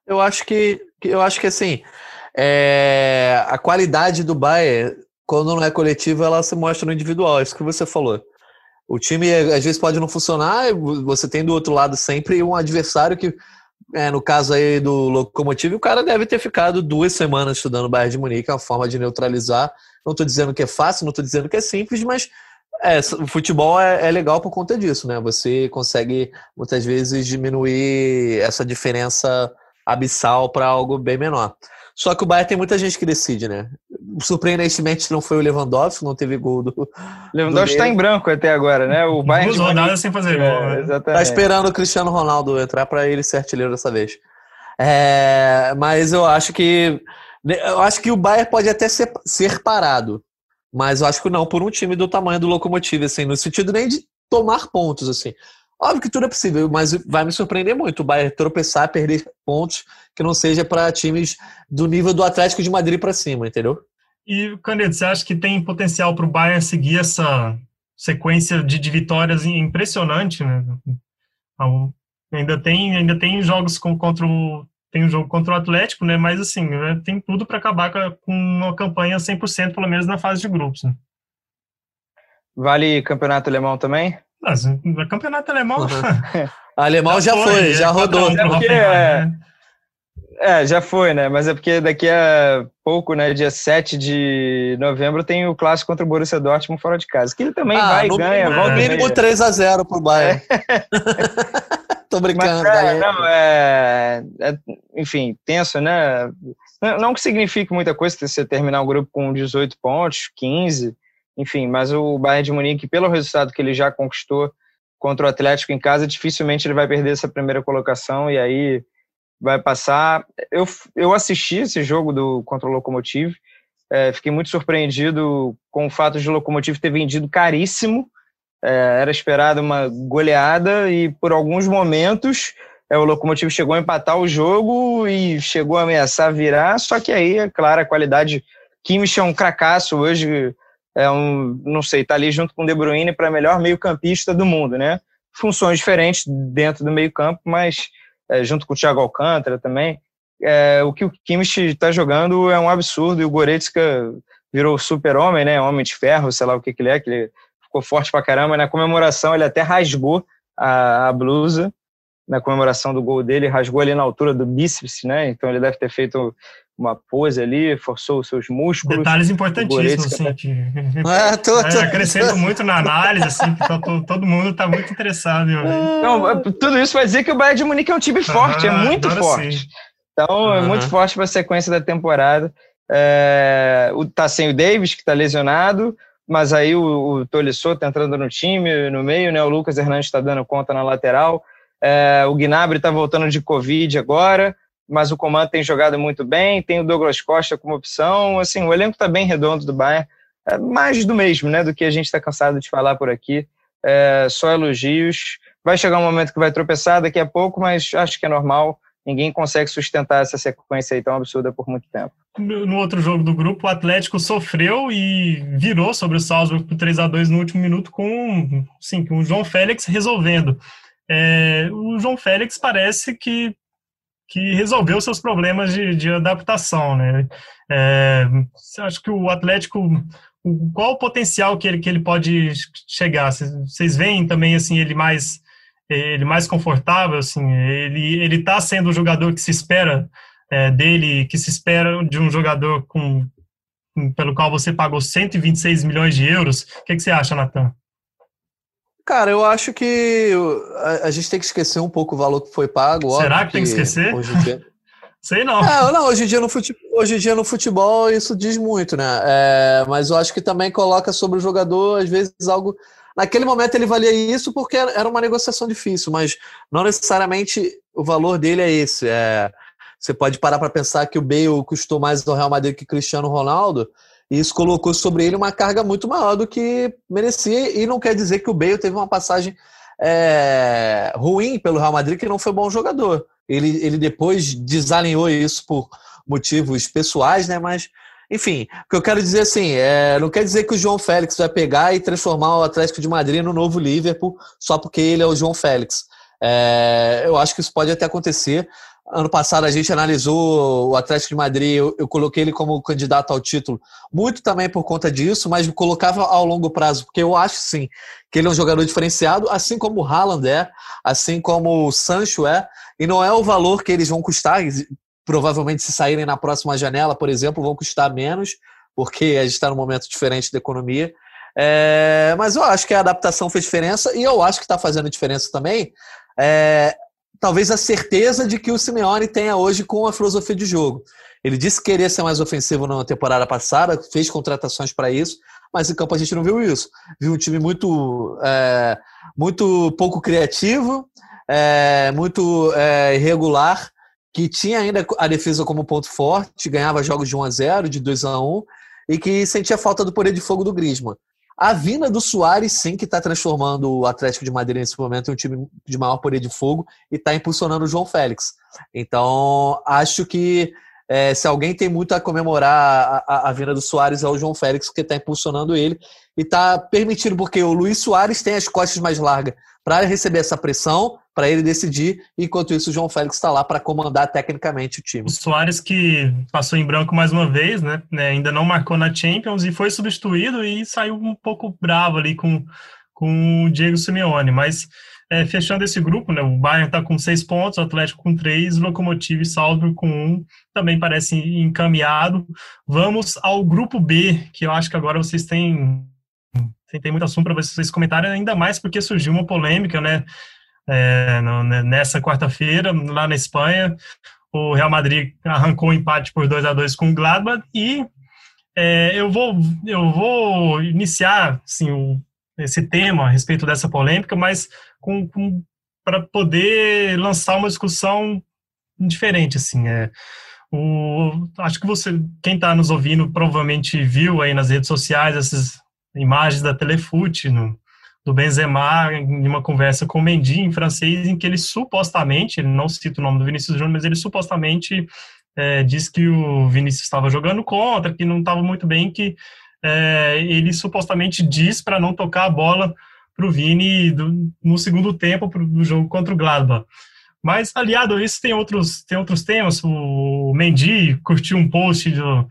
Eu acho que, eu acho que assim, é, a qualidade do Bayern, quando não é coletivo, ela se mostra no individual, é isso que você falou. O time às vezes pode não funcionar, você tem do outro lado sempre um adversário que, é, no caso aí do Locomotive, o cara deve ter ficado duas semanas estudando o Bayern de Munique, é uma forma de neutralizar. Não estou dizendo que é fácil, não estou dizendo que é simples, mas é, o futebol é, é, legal por conta disso, né? Você consegue muitas vezes diminuir essa diferença abissal para algo bem menor. Só que o Bayern tem muita gente que decide, né? Surpreendentemente não foi o Lewandowski, não teve gol do. Lewandowski está em branco até agora, né? O Bayern. Duas rodadas sem fazer gol. É, né? Exatamente. Tá esperando o Cristiano Ronaldo entrar para ele ser artilheiro dessa vez. É, mas eu acho que. Eu acho que o Bayern pode até ser, ser parado. Mas eu acho que não, por um time do tamanho do Locomotive, assim, no sentido nem de tomar pontos, assim. Óbvio que tudo é possível, mas vai me surpreender muito o Bayern tropeçar, perder pontos que não seja para times do nível do Atlético de Madrid para cima, entendeu? E, Canedo, você acha que tem potencial para o Bayern seguir essa sequência de, de vitórias impressionante, né? Ainda tem, ainda tem jogos com, contra o tem um jogo contra o Atlético, né? Mas assim, né? tem tudo para acabar com uma campanha 100% pelo menos na fase de grupos. Né? Vale campeonato alemão também? Mas, campeonato alemão. Uhum. alemão já, já foi, foi, já rodou. É porque, é, né? é, já foi, né? Mas é porque daqui a pouco, né? Dia 7 de novembro, tem o clássico contra o Borussia Dortmund fora de casa. Que ele também ah, vai e ganha. No mínimo 3x0 pro Bayern. É. Tô brincando, Mas, é, não, é, é, enfim, tenso, né? Não, não que signifique muita coisa você terminar o grupo com 18 pontos, 15, enfim, mas o Bayern de Munique, pelo resultado que ele já conquistou contra o Atlético em casa, dificilmente ele vai perder essa primeira colocação e aí vai passar. Eu, eu assisti esse jogo do contra o Locomotive, é, fiquei muito surpreendido com o fato de o Locomotive ter vendido caríssimo. É, era esperado uma goleada e por alguns momentos é, o Locomotive chegou a empatar o jogo e chegou a ameaçar virar, só que aí, é claro, a qualidade Kimmich é um cracaço hoje é um, não sei, tá ali junto com o De Bruyne para melhor meio-campista do mundo, né? Funções diferentes dentro do meio-campo, mas é, junto com o Thiago Alcântara também. É, o que o Kimmich está jogando é um absurdo e o Goretzka virou super-homem, né? Homem de ferro, sei lá o que, que ele é, que ele ficou forte pra caramba. Na comemoração, ele até rasgou a, a blusa na comemoração do gol dele, rasgou ali na altura do bíceps, né? Então ele deve ter feito uma pose ali, forçou os seus músculos. Detalhes importantíssimos, assim, que é, tô, tô, é, acrescento muito na análise, assim, que tá, todo mundo está muito interessado. Não, tudo isso vai dizer que o Bayern de Munique é um time forte, é muito forte. Sim. Então, é muito forte para a sequência da temporada. É, tá sem o Davis, que está lesionado, mas aí o, o Tolisso está entrando no time, no meio, né? O Lucas Hernandes está dando conta na lateral. É, o Gnabry está voltando de Covid agora, mas o comando tem jogado muito bem. Tem o Douglas Costa como opção. Assim, o elenco está bem redondo do Bayern. É mais do mesmo, né? Do que a gente está cansado de falar por aqui. É, só elogios. Vai chegar um momento que vai tropeçar daqui a pouco, mas acho que é normal. Ninguém consegue sustentar essa sequência aí tão absurda por muito tempo. No outro jogo do grupo, o Atlético sofreu e virou sobre o Salzburg por 3 a 2 no último minuto com, sim, com o João Félix resolvendo. É, o João Félix parece que, que resolveu seus problemas de, de adaptação, né? É, acho que o Atlético, qual o potencial que ele, que ele pode chegar? Vocês veem também assim ele mais ele mais confortável, assim, ele ele está sendo o jogador que se espera é, dele, que se espera de um jogador com pelo qual você pagou 126 milhões de euros. O que, que você acha, Natan? Cara, eu acho que a, a, gente tem que esquecer um pouco o valor que foi pago. Será que tem que esquecer? Hoje em dia... Sei não. É, não, hoje em, dia no futebol, hoje em dia no futebol isso diz muito, né? É, mas eu acho que também coloca sobre o jogador, às vezes, algo. Naquele momento ele valia isso porque era uma negociação difícil, mas não necessariamente o valor dele é esse. É, você pode parar para pensar que o Bale custou mais ao Real Madrid que Cristiano Ronaldo, isso colocou sobre ele uma carga muito maior do que merecia. E não quer dizer que o Bale teve uma passagem é, ruim pelo Real Madrid, que não foi bom jogador. Ele, ele depois desalinhou isso por motivos pessoais, né? Mas, enfim, o que eu quero dizer assim, é, não quer dizer que o João Félix vai pegar e transformar o Atlético de Madrid no novo Liverpool só porque ele é o João Félix. É, eu acho que isso pode até acontecer, Ano passado a gente analisou o Atlético de Madrid, eu, eu, coloquei ele como candidato ao título, muito também por conta disso, mas colocava ao longo prazo, porque eu acho sim que ele é um jogador diferenciado, assim como o Haaland é, assim como o Sancho é, e não é o valor que eles vão custar, provavelmente se saírem na próxima janela, por exemplo, vão custar menos, porque a gente está num momento diferente da economia. É, mas eu acho que a adaptação fez diferença e eu acho que está fazendo diferença também. É, talvez a certeza de que o Simeone tenha hoje com a filosofia de jogo. Ele disse que queria ser mais ofensivo na temporada passada, fez contratações para isso, mas em campo a gente não viu isso. Viu um time muito, é, muito pouco criativo, é, muito é, irregular, que tinha ainda a defesa como ponto forte, ganhava jogos de 1 a 0 de 2 a 1 e que sentia falta do poder de fogo do Griezmann. A vinda do Soares, sim, que está transformando o Atlético de Madrid nesse momento em um time de maior poder de fogo e está impulsionando o João Félix. Então, acho que é, se alguém tem muito a comemorar a, a, a vinda do Soares é o João Félix, que está impulsionando ele e está permitindo, porque o Luiz Soares tem as costas mais largas para receber essa pressão, para ele decidir, enquanto isso o João Félix está lá para comandar tecnicamente o time. O Soares que passou em branco mais uma vez, né, né, ainda não marcou na Champions e foi substituído e saiu um pouco bravo ali com, com o Diego Simeone, mas é, fechando esse grupo, né, o Bayern está com seis pontos, o Atlético com três, o Lokomotiv e Salzburg com um, também parece encaminhado. Vamos ao grupo B, que eu acho que agora vocês têm tem muito assunto para vocês comentarem, ainda mais porque surgiu uma polêmica, né? É, no, né, nessa quarta-feira, lá na Espanha, o Real Madrid arrancou o um empate por 2 a 2 com o Gladbach e é, eu, vou, eu vou iniciar assim, o, esse tema a respeito dessa polêmica, mas com, com para poder lançar uma discussão diferente. Assim, é, o, acho que você, quem está nos ouvindo, provavelmente viu aí nas redes sociais essas imagens da Telefute no, do Benzema em uma conversa com o Mendy em francês, em que ele supostamente, ele não cita o nome do Vinícius Júnior, mas ele supostamente é, diz que o Vinícius estava jogando contra, que não estava muito bem, que é, ele supostamente diz para não tocar a bola para o Vini do, no segundo tempo pro, do jogo contra o Gladbach. Mas, aliado a isso, tem outros, tem outros temas. O Mendy curtiu um post do,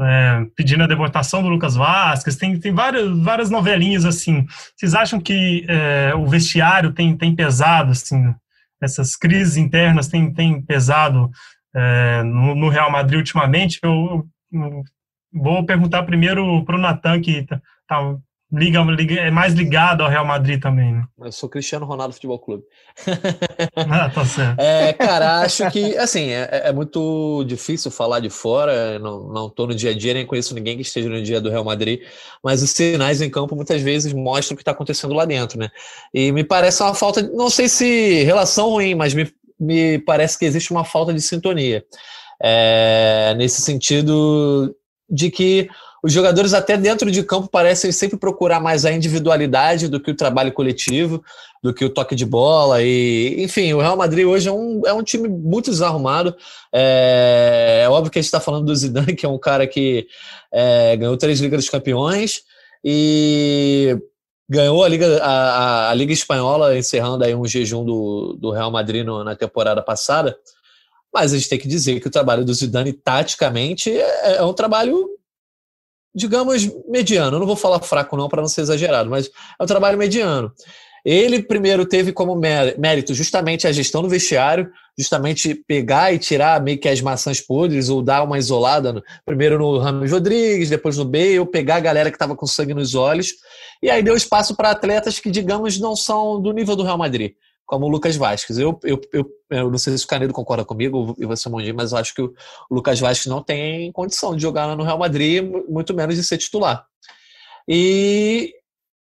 é, pedindo a deportação do Lucas Vasquez, tem, tem várias, várias novelinhas assim. Vocês acham que é, o vestiário tem, tem pesado, assim, essas crises internas têm, tem pesado é, no, no, Real Madrid ultimamente? Eu, eu vou perguntar primeiro para o Natan, que está tá liga, liga, é mais ligado ao Real Madrid também, né? Eu sou Cristiano Ronaldo Futebol Clube. ah, tá certo. É, cara, acho que, assim, é, é, muito difícil falar de fora, não, não tô no dia a dia, nem conheço ninguém que esteja no dia do Real Madrid, mas os sinais em campo muitas vezes mostram o que está acontecendo lá dentro, né? E me parece uma falta, não sei se relação ruim, mas me, me parece que existe uma falta de sintonia. É, nesse sentido de que os jogadores até dentro de campo parecem sempre procurar mais a individualidade do que o trabalho coletivo, do que o toque de bola e, enfim, o Real Madrid hoje é um, é um time muito desarrumado. É, é óbvio que a gente está falando do Zidane, que é um cara que é, ganhou três ligas dos campeões e ganhou a liga a, a, liga espanhola encerrando aí um jejum do, do Real Madrid no, na temporada passada. Mas a gente tem que dizer que o trabalho do Zidane taticamente é, é um trabalho digamos, mediano. Eu não vou falar fraco, não, para não ser exagerado, mas é um trabalho mediano. Ele primeiro teve como mérito justamente a gestão do vestiário, justamente pegar e tirar meio que as maçãs podres ou dar uma isolada, no, primeiro no Ramos Rodrigues, depois no Bale, pegar a galera que estava com sangue nos olhos, e aí deu espaço para atletas que, digamos, não são do nível do Real Madrid como o Lucas Vasquez. Eu, eu, eu, eu não sei se o Canedo concorda comigo e você, Mondinho, mas eu acho que o Lucas Vasquez não tem condição de jogar no Real Madrid, muito menos de ser titular. E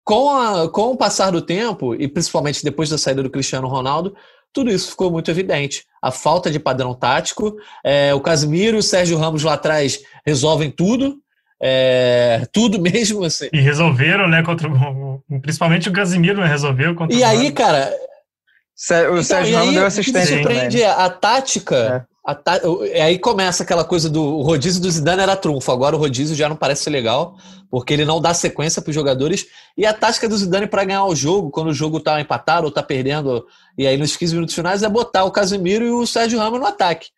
com, a, com o passar do tempo, e principalmente depois da saída do Cristiano Ronaldo, tudo isso ficou muito evidente. A falta de padrão tático, é, o Casemiro e o Sérgio Ramos lá atrás resolvem tudo, é, tudo mesmo. Assim. E resolveram, né? Contra, principalmente o Casimiro resolveu. Contra e aí, cara, o então, Sérgio Ramos deu assistência. Me surpreende também. a tática. É. A tá, aí começa aquela coisa do rodízio do Zidane era trunfo. Agora o rodízio já não parece legal, porque ele não dá sequência para os jogadores. E a tática do Zidane para ganhar o jogo, quando o jogo tá empatado ou tá perdendo, e aí nos 15 minutos finais, é botar o Casemiro e o Sérgio Ramos no ataque.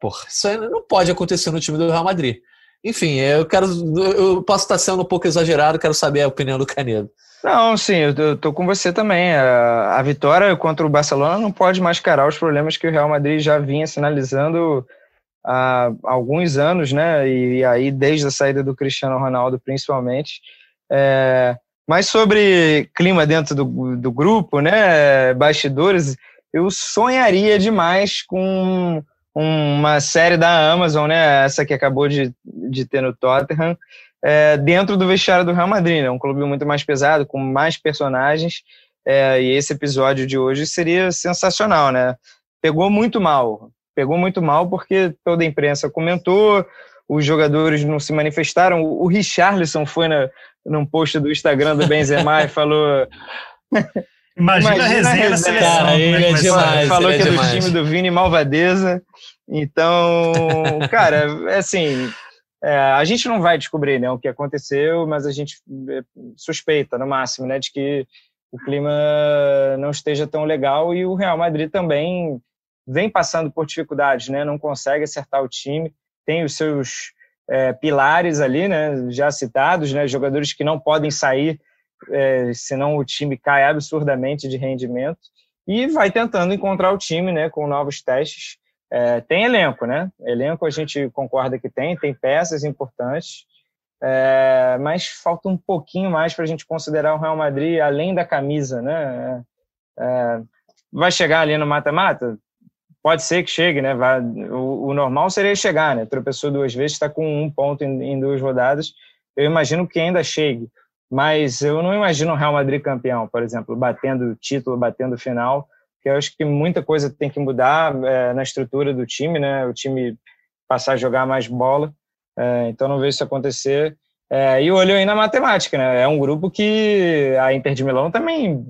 Porra, isso aí não pode acontecer no time do Real Madrid. Enfim, eu quero. Eu posso estar sendo um pouco exagerado, quero saber a opinião do Canedo. Não, sim, eu tô com você também. A, vitória contra o Barcelona não pode mascarar os problemas que o Real Madrid já vinha sinalizando há alguns anos, né? E, e aí, desde a saída do Cristiano Ronaldo, principalmente. É, mas sobre clima dentro do, do grupo, né? Bastidores, eu sonharia demais com uma série da Amazon, né? Essa que acabou de, de ter no Tottenham é, dentro do vestiário do Real Madrid, né? um clube muito mais pesado, com mais personagens, é, e esse episódio de hoje seria sensacional, né? Pegou muito mal, pegou muito mal porque toda a imprensa comentou, os jogadores não se manifestaram, o Richarlison foi na, num post do Instagram do Benzema e falou... Imagina, Imagina a resenha, da seleção. Cara, é ele é demais, falou ele que é, é do time do Vini Malvadeza. Então, cara, é assim, é, a gente não vai descobrir né, o que aconteceu, mas a gente é, suspeita, no máximo, né, de que o clima não esteja tão legal e o Real Madrid também vem passando por dificuldades, né, não consegue acertar o time, tem os seus é, pilares ali, né, já citados, né, jogadores que não podem sair, é, senão o time cai absurdamente de rendimento e vai tentando encontrar o time, né, com novos testes é, tem elenco, né? Elenco a gente concorda que tem, tem peças importantes, é, mas falta um pouquinho mais para a gente considerar o Real Madrid além da camisa, né? É, vai chegar ali no mata-mata? Pode ser que chegue, né? Vai, o, o, normal seria chegar, né? Tropeçou duas vezes, está com um ponto em, em duas rodadas. Eu imagino que ainda chegue, mas eu não imagino o Real Madrid campeão, por exemplo, batendo título, batendo final eu acho que muita coisa tem que mudar é, na estrutura do time, né? O time passar a jogar mais bola. É, então não vejo isso acontecer. É, e olho aí na matemática, né? É um grupo que a Inter de Milão também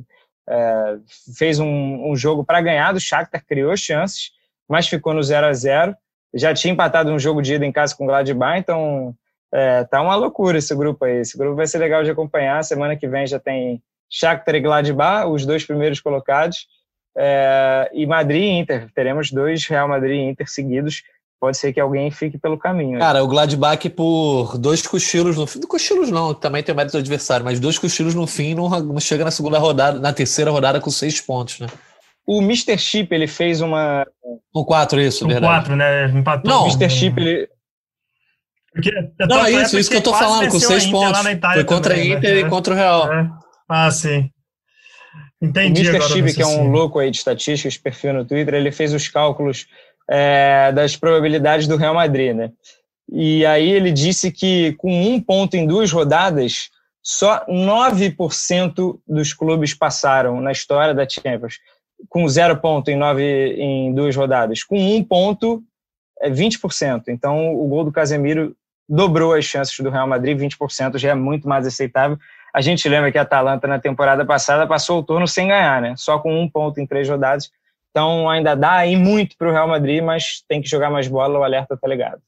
é, fez um, um jogo para ganhar do Shakhtar, criou chances, mas ficou no 0 a 0 Já tinha empatado um jogo de ida em casa com o Gladbach, então É, tá uma loucura esse grupo aí. Esse grupo vai ser legal de acompanhar. Semana que vem já tem Shakhtar e Gladbach, os dois primeiros colocados, é, e Madrid e Inter. Teremos dois Real Madrid e Inter seguidos. Pode ser que alguém fique pelo caminho. Cara, o Gladbach por dois cochilos no fim. Cochilos não, também tem o mérito do adversário, mas dois cochilos no fim não, não chega na segunda rodada, na terceira rodada com seis pontos, né? O Mr. Chip, ele fez uma. Com quatro, isso, Com verdade. quatro, né? Empatou. Não. O Mr. Chip, ele. Porque, Não, é isso, isso que eu tô falando, com seis pontos. Foi contra a Inter né? e contra o Real. É. Ah, sim. O Entendi Mr. agora. Chip, que é um louco aí de estatísticas, perfil no Twitter, ele fez os cálculos é, das probabilidades do Real Madrid, né? E aí ele disse que com um ponto em duas rodadas, só 9% dos clubes passaram na história da Champions. Com zero ponto em, nove, em duas rodadas. Com um ponto, é 20%. Então o gol do Casemiro dobrou as chances do Real Madrid, 20% já é muito mais aceitável. A gente lembra que a Atalanta na temporada passada passou o turno sem ganhar, né? Só com um ponto em três rodadas. Então ainda dá aí muito para o Real Madrid, mas tem que jogar mais bola, o alerta tá ligado.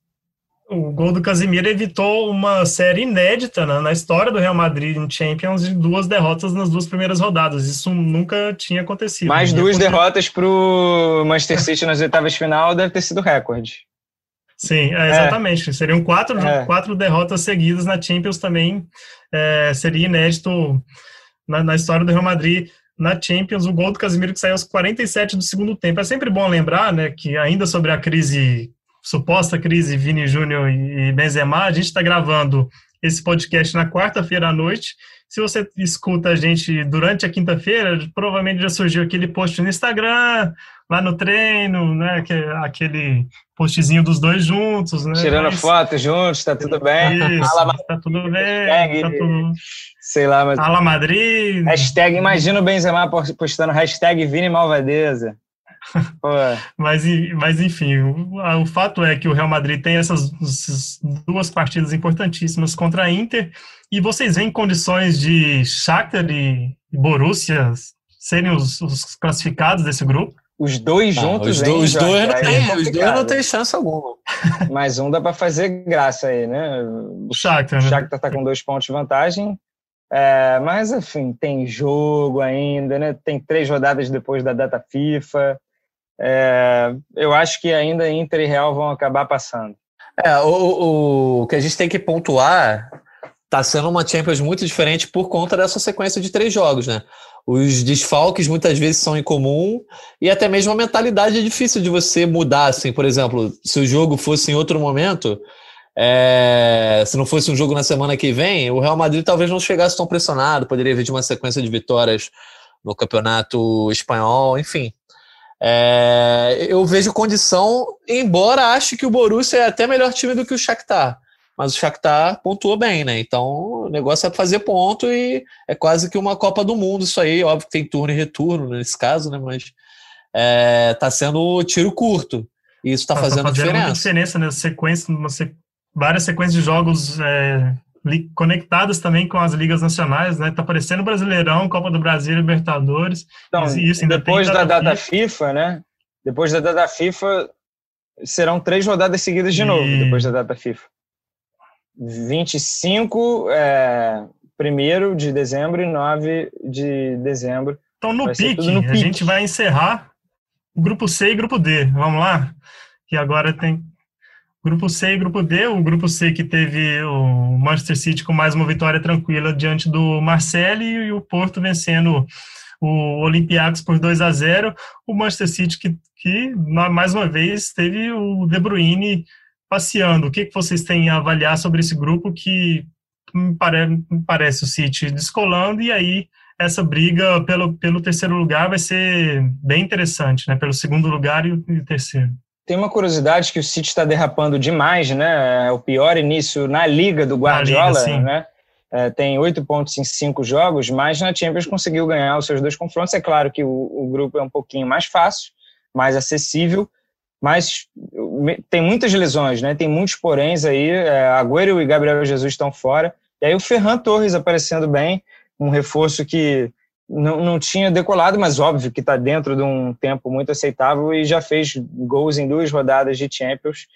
O gol do Casemiro evitou uma série inédita né, na história do Real Madrid em Champions de duas derrotas nas duas primeiras rodadas. Isso nunca tinha acontecido. Mais duas derrotas para o Manchester City nas oitavas de final deve ter sido recorde. Sim, é, exatamente. Seriam quatro, É. quatro derrotas seguidas na Champions também. é, seria inédito na, na história do Real Madrid na Champions. O gol do Casemiro que saiu aos 47 do segundo tempo. É sempre bom lembrar né, que ainda sobre a crise, suposta crise Vini Júnior e Benzema, a gente está gravando esse podcast na quarta-feira à noite. Se você escuta a gente durante a quinta-feira, provavelmente já surgiu aquele post no Instagram, lá no treino, né? que é Aquele postzinho dos dois juntos, né? Tirando Mas- foto juntos, tá tudo bem. Isso, Fala, tá tudo bem, Hashtag- tá tudo... Sei lá, mas. Ala Madrid, Hashtag, imagina o Benzema postando hashtag Vini Malvadeza. Mas, mas enfim, o, o fato é que o Real Madrid tem essas, essas duas partidas importantíssimas contra a Inter, e vocês veem condições de Shakhtar e e Borussia serem os, os classificados desse grupo? Os dois Ah, juntos, os, hein, dois- os dois não é tem, os dois não tem chance alguma. Mais um dá para fazer graça aí, né? O Shakhtar, O né? Shakhtar tá com dois pontos de vantagem. É, mas, enfim, tem jogo ainda, né? Tem três rodadas depois da data FIFA. É, eu acho que ainda Inter e Real vão acabar passando. É, o, o, o que a gente tem que pontuar tá sendo uma Champions muito diferente por conta dessa sequência de três jogos, né? Os desfalques muitas vezes são incomum e até mesmo a mentalidade é difícil de você mudar, assim, por exemplo, se o jogo fosse em outro momento, é, se não fosse um jogo na semana que vem, o Real Madrid talvez não chegasse tão pressionado, poderia vir de uma sequência de vitórias no campeonato espanhol, enfim. É, eu vejo condição, embora ache que o Borussia é até melhor time do que o Shakhtar. Mas o Shakhtar pontuou bem, né? Então o negócio é fazer ponto e é quase que uma Copa do Mundo isso aí. Óbvio que tem turno e retorno nesse caso, né? Mas é, tá sendo tiro curto. E isso tá, fazendo, muita diferença. diferença, né? Sequência, uma se- várias sequências de jogos é, li- conectadas também com as ligas nacionais, né? Tá parecendo Brasileirão, Copa do Brasil, Libertadores. Então, Isso- isso ainda depois tem da data data FIFA, né? Depois da data FIFA, serão três rodadas seguidas de E- novo, depois da data FIFA. 25, é, 1 de dezembro e 9 de dezembro. Então, no pique, no a pique. gente vai encerrar o grupo C e grupo D. Vamos lá? Que agora tem grupo C e grupo D. O grupo C que teve o Manchester City com mais uma vitória tranquila diante do Marseille e o Porto vencendo o Olympiacos por 2 a 0. O Manchester City que, que mais uma vez teve o De Bruyne passeando. O que, que vocês têm a avaliar sobre esse grupo que me, pare, me parece o City descolando e aí essa briga pelo, pelo terceiro lugar vai ser bem interessante, né? Pelo segundo lugar e o, terceiro. Tem uma curiosidade que o City está derrapando demais, né? É o pior início na liga do Guardiola, Liga, né? É, tem oito pontos em cinco jogos, mas na Champions conseguiu ganhar os seus dois confrontos. É claro que o, o grupo é um pouquinho mais fácil, mais acessível, mas tem muitas lesões, né? Tem muitos poréns aí. É, Agüero e Gabriel Jesus estão fora. E aí o Ferran Torres aparecendo bem, um reforço que não, não tinha decolado, mas óbvio que está dentro de um tempo muito aceitável e já fez gols em duas rodadas de Champions.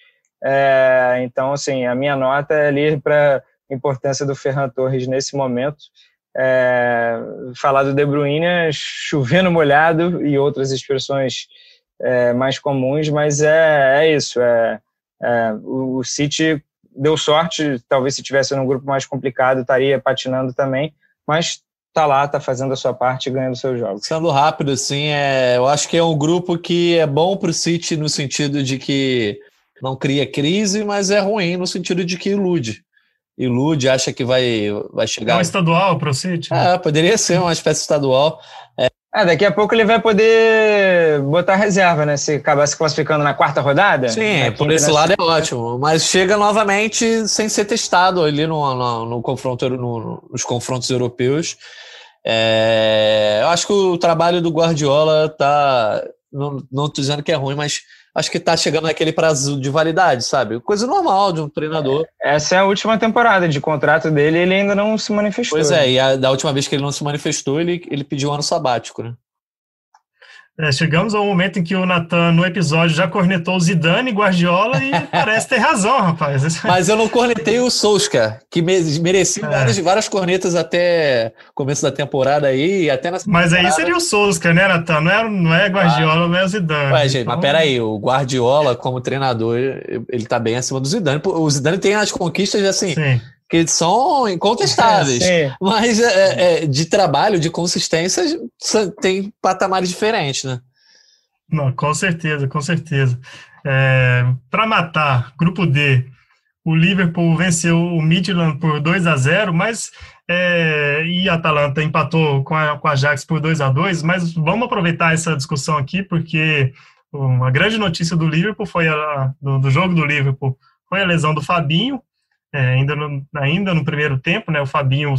É, então, assim, a minha nota é ali para importância do Ferran Torres nesse momento. É, falar do De Bruyne chovendo molhado e outras expressões é, mais comuns, mas é, é isso. É, é, o City deu sorte, talvez se tivesse num grupo mais complicado estaria patinando também, mas tá lá, tá fazendo a sua parte e ganhando seus jogos. Sendo rápido, assim, é, eu acho que é um grupo que é bom para o City no sentido de que não cria crise, mas é ruim no sentido de que ilude. Ilude, acha que vai, vai chegar. É um estadual para o City? Né? É, poderia ser uma espécie estadual. É. é. daqui a pouco ele vai poder botar reserva, né? Se acabar se classificando na quarta rodada. Sim, por esse lado é ótimo. Mas chega novamente sem ser testado ali no, no, no confronto, no, nos confrontos europeus. É, eu acho que o trabalho do Guardiola tá. Não, tô dizendo que é ruim, mas acho que tá chegando naquele prazo de validade, sabe? Coisa normal de um treinador. Essa é a última temporada de contrato dele ele ainda não se manifestou. Pois é, e a, da última vez que ele não se manifestou, ele, ele pediu um ano sabático, né? É, chegamos ao momento em que o Natan, no episódio, já cornetou o Zidane e Guardiola e parece ter razão, rapaz. Mas eu não cornetei o Solskjaer, que merecia é. várias, várias cornetas até começo da temporada aí, até na Mas aí seria o Solskjaer, né, Natan? Não é, não é Guardiola, ah. não é o Zidane. Ué, gente, então... mas peraí, o Guardiola, como treinador, ele tá bem acima do Zidane. O Zidane tem as conquistas, assim, Sim que são incontestáveis. É, mas é, é, é, de trabalho, de consistência, tem patamares diferentes, né? Não, com certeza, com certeza. É, Para matar, grupo D, o Liverpool venceu o Midland por 2 a 0 mas é, e a Atalanta empatou com a, com a Ajax por 2 a 2 mas vamos aproveitar essa discussão aqui, porque uma grande notícia do Liverpool foi a, do, do jogo do Liverpool foi a lesão do Fabinho, é, ainda, no, ainda no primeiro tempo, né, o Fabinho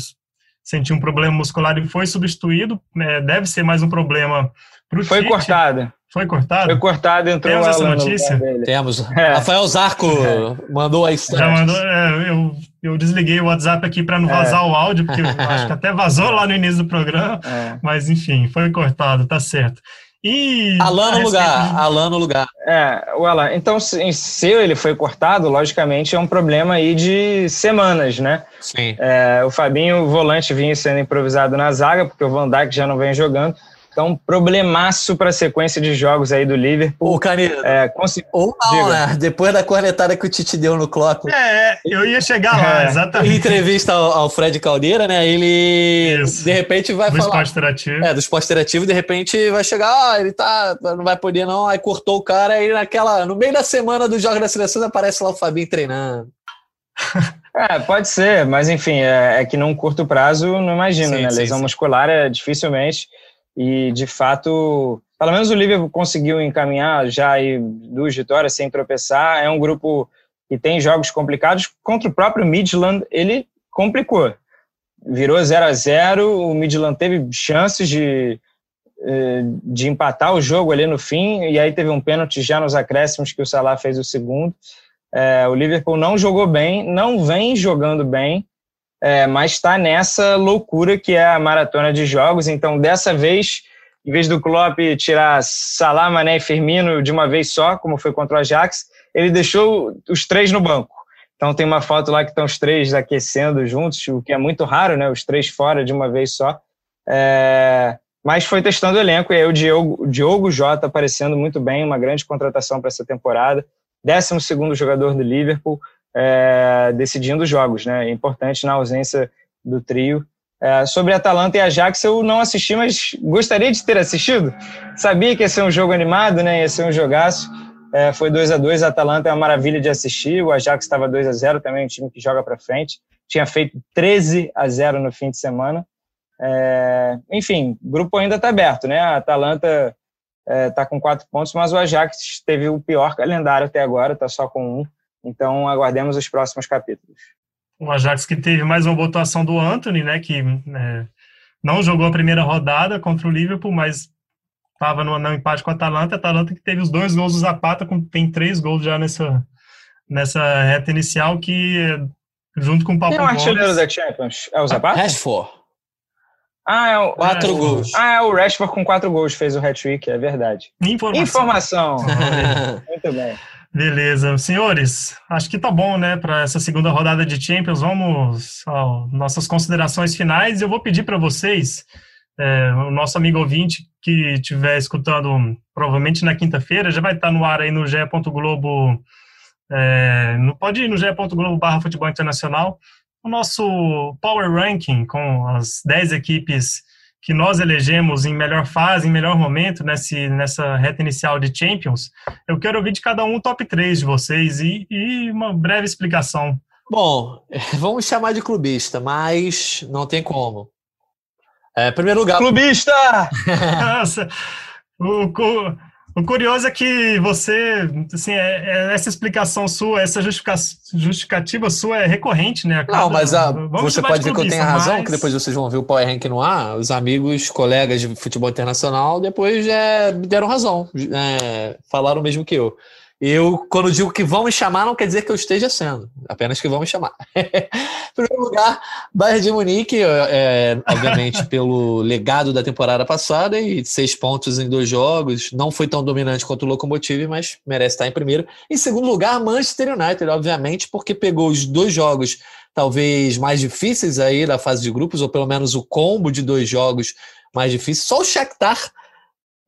sentiu um problema muscular e foi substituído, é, deve ser mais um problema para o Foi Tite. cortado. Foi cortado? Foi cortado, entrou Temos essa notícia? Temos. É. Rafael Zarco é. mandou a Já mandou, é, eu, eu desliguei o WhatsApp aqui para não vazar é. o áudio, porque acho que até vazou lá no início do programa, é. mas enfim, foi cortado, tá certo. E Alan no lugar. Alan no lugar. É, o Alan. Então, se, se ele foi cortado, logicamente é um problema aí de semanas, né? Sim. É, o Fabinho, o volante, vinha sendo improvisado na zaga, porque o Van Dijk já não vem jogando. Então, problemaço para a sequência de jogos aí do Liverpool. Ô, Canedo. É, Ou não, né? Depois da cornetada que o Tite deu no Klopp. É, eu ia chegar lá, é. exatamente. Em entrevista ao, ao, Fred Caldeira, né? Ele, Isso. de repente, vai do falar... Do esporte interativo. É, do esporte interativo, de repente vai chegar, ah, ele tá, não vai poder não, aí cortou o cara, aí naquela, no meio da semana do Jogo da Seleção aparece lá o Fabinho treinando. É, pode ser, mas enfim, é, é que num curto prazo, não imagino, sim, né? Sim, Lesão sim. muscular é dificilmente e de fato, pelo menos o Liverpool conseguiu encaminhar já aí duas vitórias sem tropeçar. É um grupo que tem jogos complicados. Contra o próprio Midland, ele complicou. Virou 0 a 0 o Midland teve chances de, eh, de empatar o jogo ali no fim, e aí teve um pênalti já nos acréscimos que o Salah fez o segundo. É, o Liverpool não jogou bem, não vem jogando bem, é, mas está nessa loucura que é a maratona de jogos. Então, dessa vez, em vez do Klopp tirar Salah, Mané e Firmino de uma vez só, como foi contra o Ajax, ele deixou os três no banco. Então tem uma foto lá que estão os três aquecendo juntos, o que é muito raro, né? Os três fora de uma vez só. É... Mas foi testando o elenco e aí o Diogo, o Diogo Jota aparecendo muito bem, uma grande contratação para essa temporada. 12 segundo jogador do Liverpool é, decidindo jogos, né? É importante na ausência do trio. É, sobre Atalanta e Ajax eu não assisti, mas gostaria de ter assistido. Sabia que ia ser um jogo animado, né? Ia ser um jogaço. É, foi 2 a 2 A Atalanta é uma maravilha de assistir. O Ajax estava 2 a 0 também, um time que joga para frente. Tinha feito 13 a 0 no fim de semana. É, enfim, o grupo ainda está aberto, né? A Atalanta está é, com quatro pontos, mas o Ajax teve o pior calendário até agora, está só com um. Então, aguardemos os próximos capítulos. O Ajax que teve mais uma votação do Anthony, né, que é, não jogou a primeira rodada contra o Liverpool, mas estava no, no, empate com a Atalanta. A Atalanta que teve os dois gols do Zapata, tem três gols já nessa, nessa reta inicial, que junto com o Papo Quem é o artilheiro da Champions? É o Zapata? Rashford. Ah, é o, quatro é, gols. Ah, é o Rashford com quatro gols fez o hat-trick, é verdade. Informação. Informação. Muito bem. Beleza, senhores, acho que tá bom, né, para essa segunda rodada de Champions. Vamos às nossas considerações finais. Eu vou pedir para vocês, é, o nosso amigo ouvinte que estiver escutando, provavelmente na quinta-feira, já vai estar no ar aí no ge Globo, é, pode ir no ge.globo barra futebol internacional, o nosso Power Ranking com as 10 equipes que nós elegemos em melhor fase, em melhor momento nesse, nessa reta inicial de Champions, eu quero ouvir de cada um o top 3 de vocês e, e uma breve explicação. Bom, vamos chamar de clubista, mas não tem como. É, primeiro lugar. Clubista! Nossa, o, o curioso é que você, assim, é, é essa explicação sua, essa justificativa sua é recorrente, né? Cada, não, mas a, você pode ver que eu tenho razão, mas... que depois vocês vão ver o Power Rank no ar, os amigos, colegas de futebol internacional, depois é, me deram razão, é, falaram o mesmo que eu. Eu, quando digo que vão me chamar, não quer dizer que eu esteja sendo, apenas que vão me chamar. em primeiro lugar, Bayern de Munique, é, obviamente pelo legado da temporada passada e seis pontos em dois jogos, não foi tão dominante quanto o Lokomotiv, mas merece estar em primeiro. Em segundo lugar, Manchester United, obviamente, porque pegou os dois jogos talvez mais difíceis aí da fase de grupos, ou pelo menos o combo de dois jogos mais difíceis. Só o Shakhtar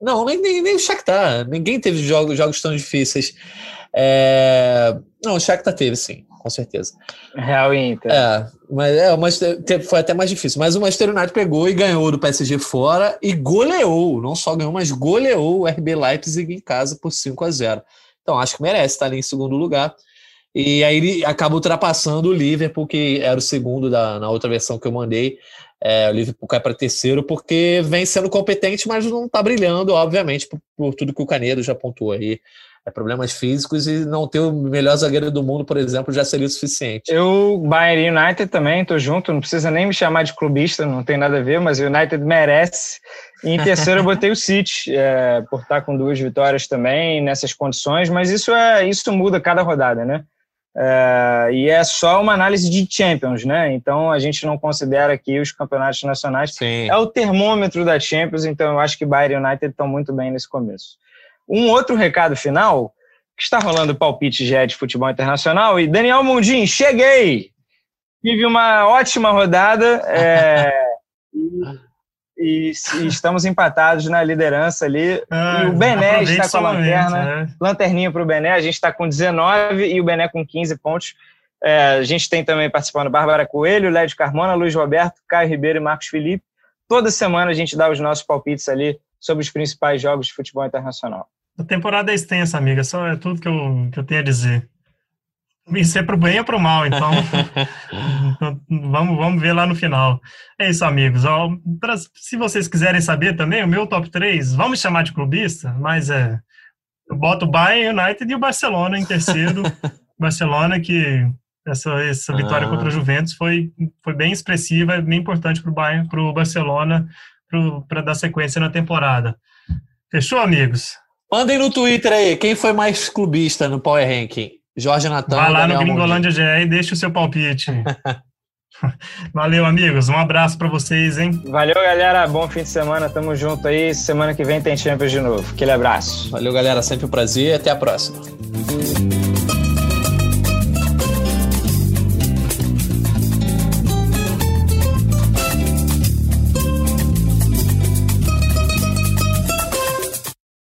não, nem, nem, nem o Shakhtar. Ninguém teve jogos, jogos tão difíceis. É... Não, o Shakhtar teve, sim, com certeza. Real Inter. É, mas, é, mas foi até mais difícil. Mas o Manchester United pegou e ganhou do PSG fora e goleou. Não só ganhou, mas goleou o RB Leipzig em casa por 5 a 0 Então, acho que merece estar ali em segundo lugar. E aí ele acaba ultrapassando o Liverpool, que era o segundo da, na outra versão que eu mandei. É, o Liverpool cai para terceiro porque vem sendo competente, mas não está brilhando, obviamente, por, por, tudo que o Canedo já apontou aí. É, problemas físicos e não ter o melhor zagueiro do mundo, por exemplo, já seria o suficiente. Eu, Bayern United também, tô junto, não precisa nem me chamar de clubista, não tem nada a ver, mas o United merece. E em terceiro eu botei o City, é, por estar com duas vitórias também nessas condições, mas isso, é, isso muda cada rodada, né? É, e é só uma análise de Champions, né? Então a gente não considera aqui os campeonatos nacionais. Sim. É o termômetro da Champions, então eu acho que Bayern e United estão muito bem nesse começo. Um outro recado final, que está rolando palpite GE de futebol internacional, e Daniel Mundim, cheguei! Tive uma ótima rodada. É, e, e, estamos empatados na liderança ali. Ah, e o Bené está com a lanterna, né? lanterninha para o Bené. A gente está com 19 e o Bené com 15 pontos. É, a gente tem também participando Bárbara Coelho, Lédio Carmona, Luiz Roberto, Caio Ribeiro e Marcos Felipe. Toda semana a gente dá os nossos palpites ali sobre os principais jogos de futebol internacional. A temporada é extensa, amiga. Só é tudo que eu, que eu tenho a dizer. Isso é para o bem ou para o mal, então vamos, vamos ver lá no final. É isso, amigos. Ó, pra, se vocês quiserem saber também, o meu top 3, vamos chamar de clubista, mas é. Eu boto o Bayern United e o Barcelona em terceiro. Barcelona, que essa, essa vitória ah. contra o Juventus foi, foi bem expressiva, bem importante para o Bayern, para o Barcelona, para dar sequência na temporada. Fechou, amigos? Mandem no Twitter aí, quem foi mais clubista no Power Ranking? Jorge Natan. Vai lá no Gringolândia GE e deixa o seu palpite. Valeu, amigos. Um abraço para vocês, hein? Valeu, galera. Bom fim de semana. Tamo junto aí. Semana que vem tem Champions de novo. Aquele abraço. Valeu, galera. Sempre um prazer. Até a próxima.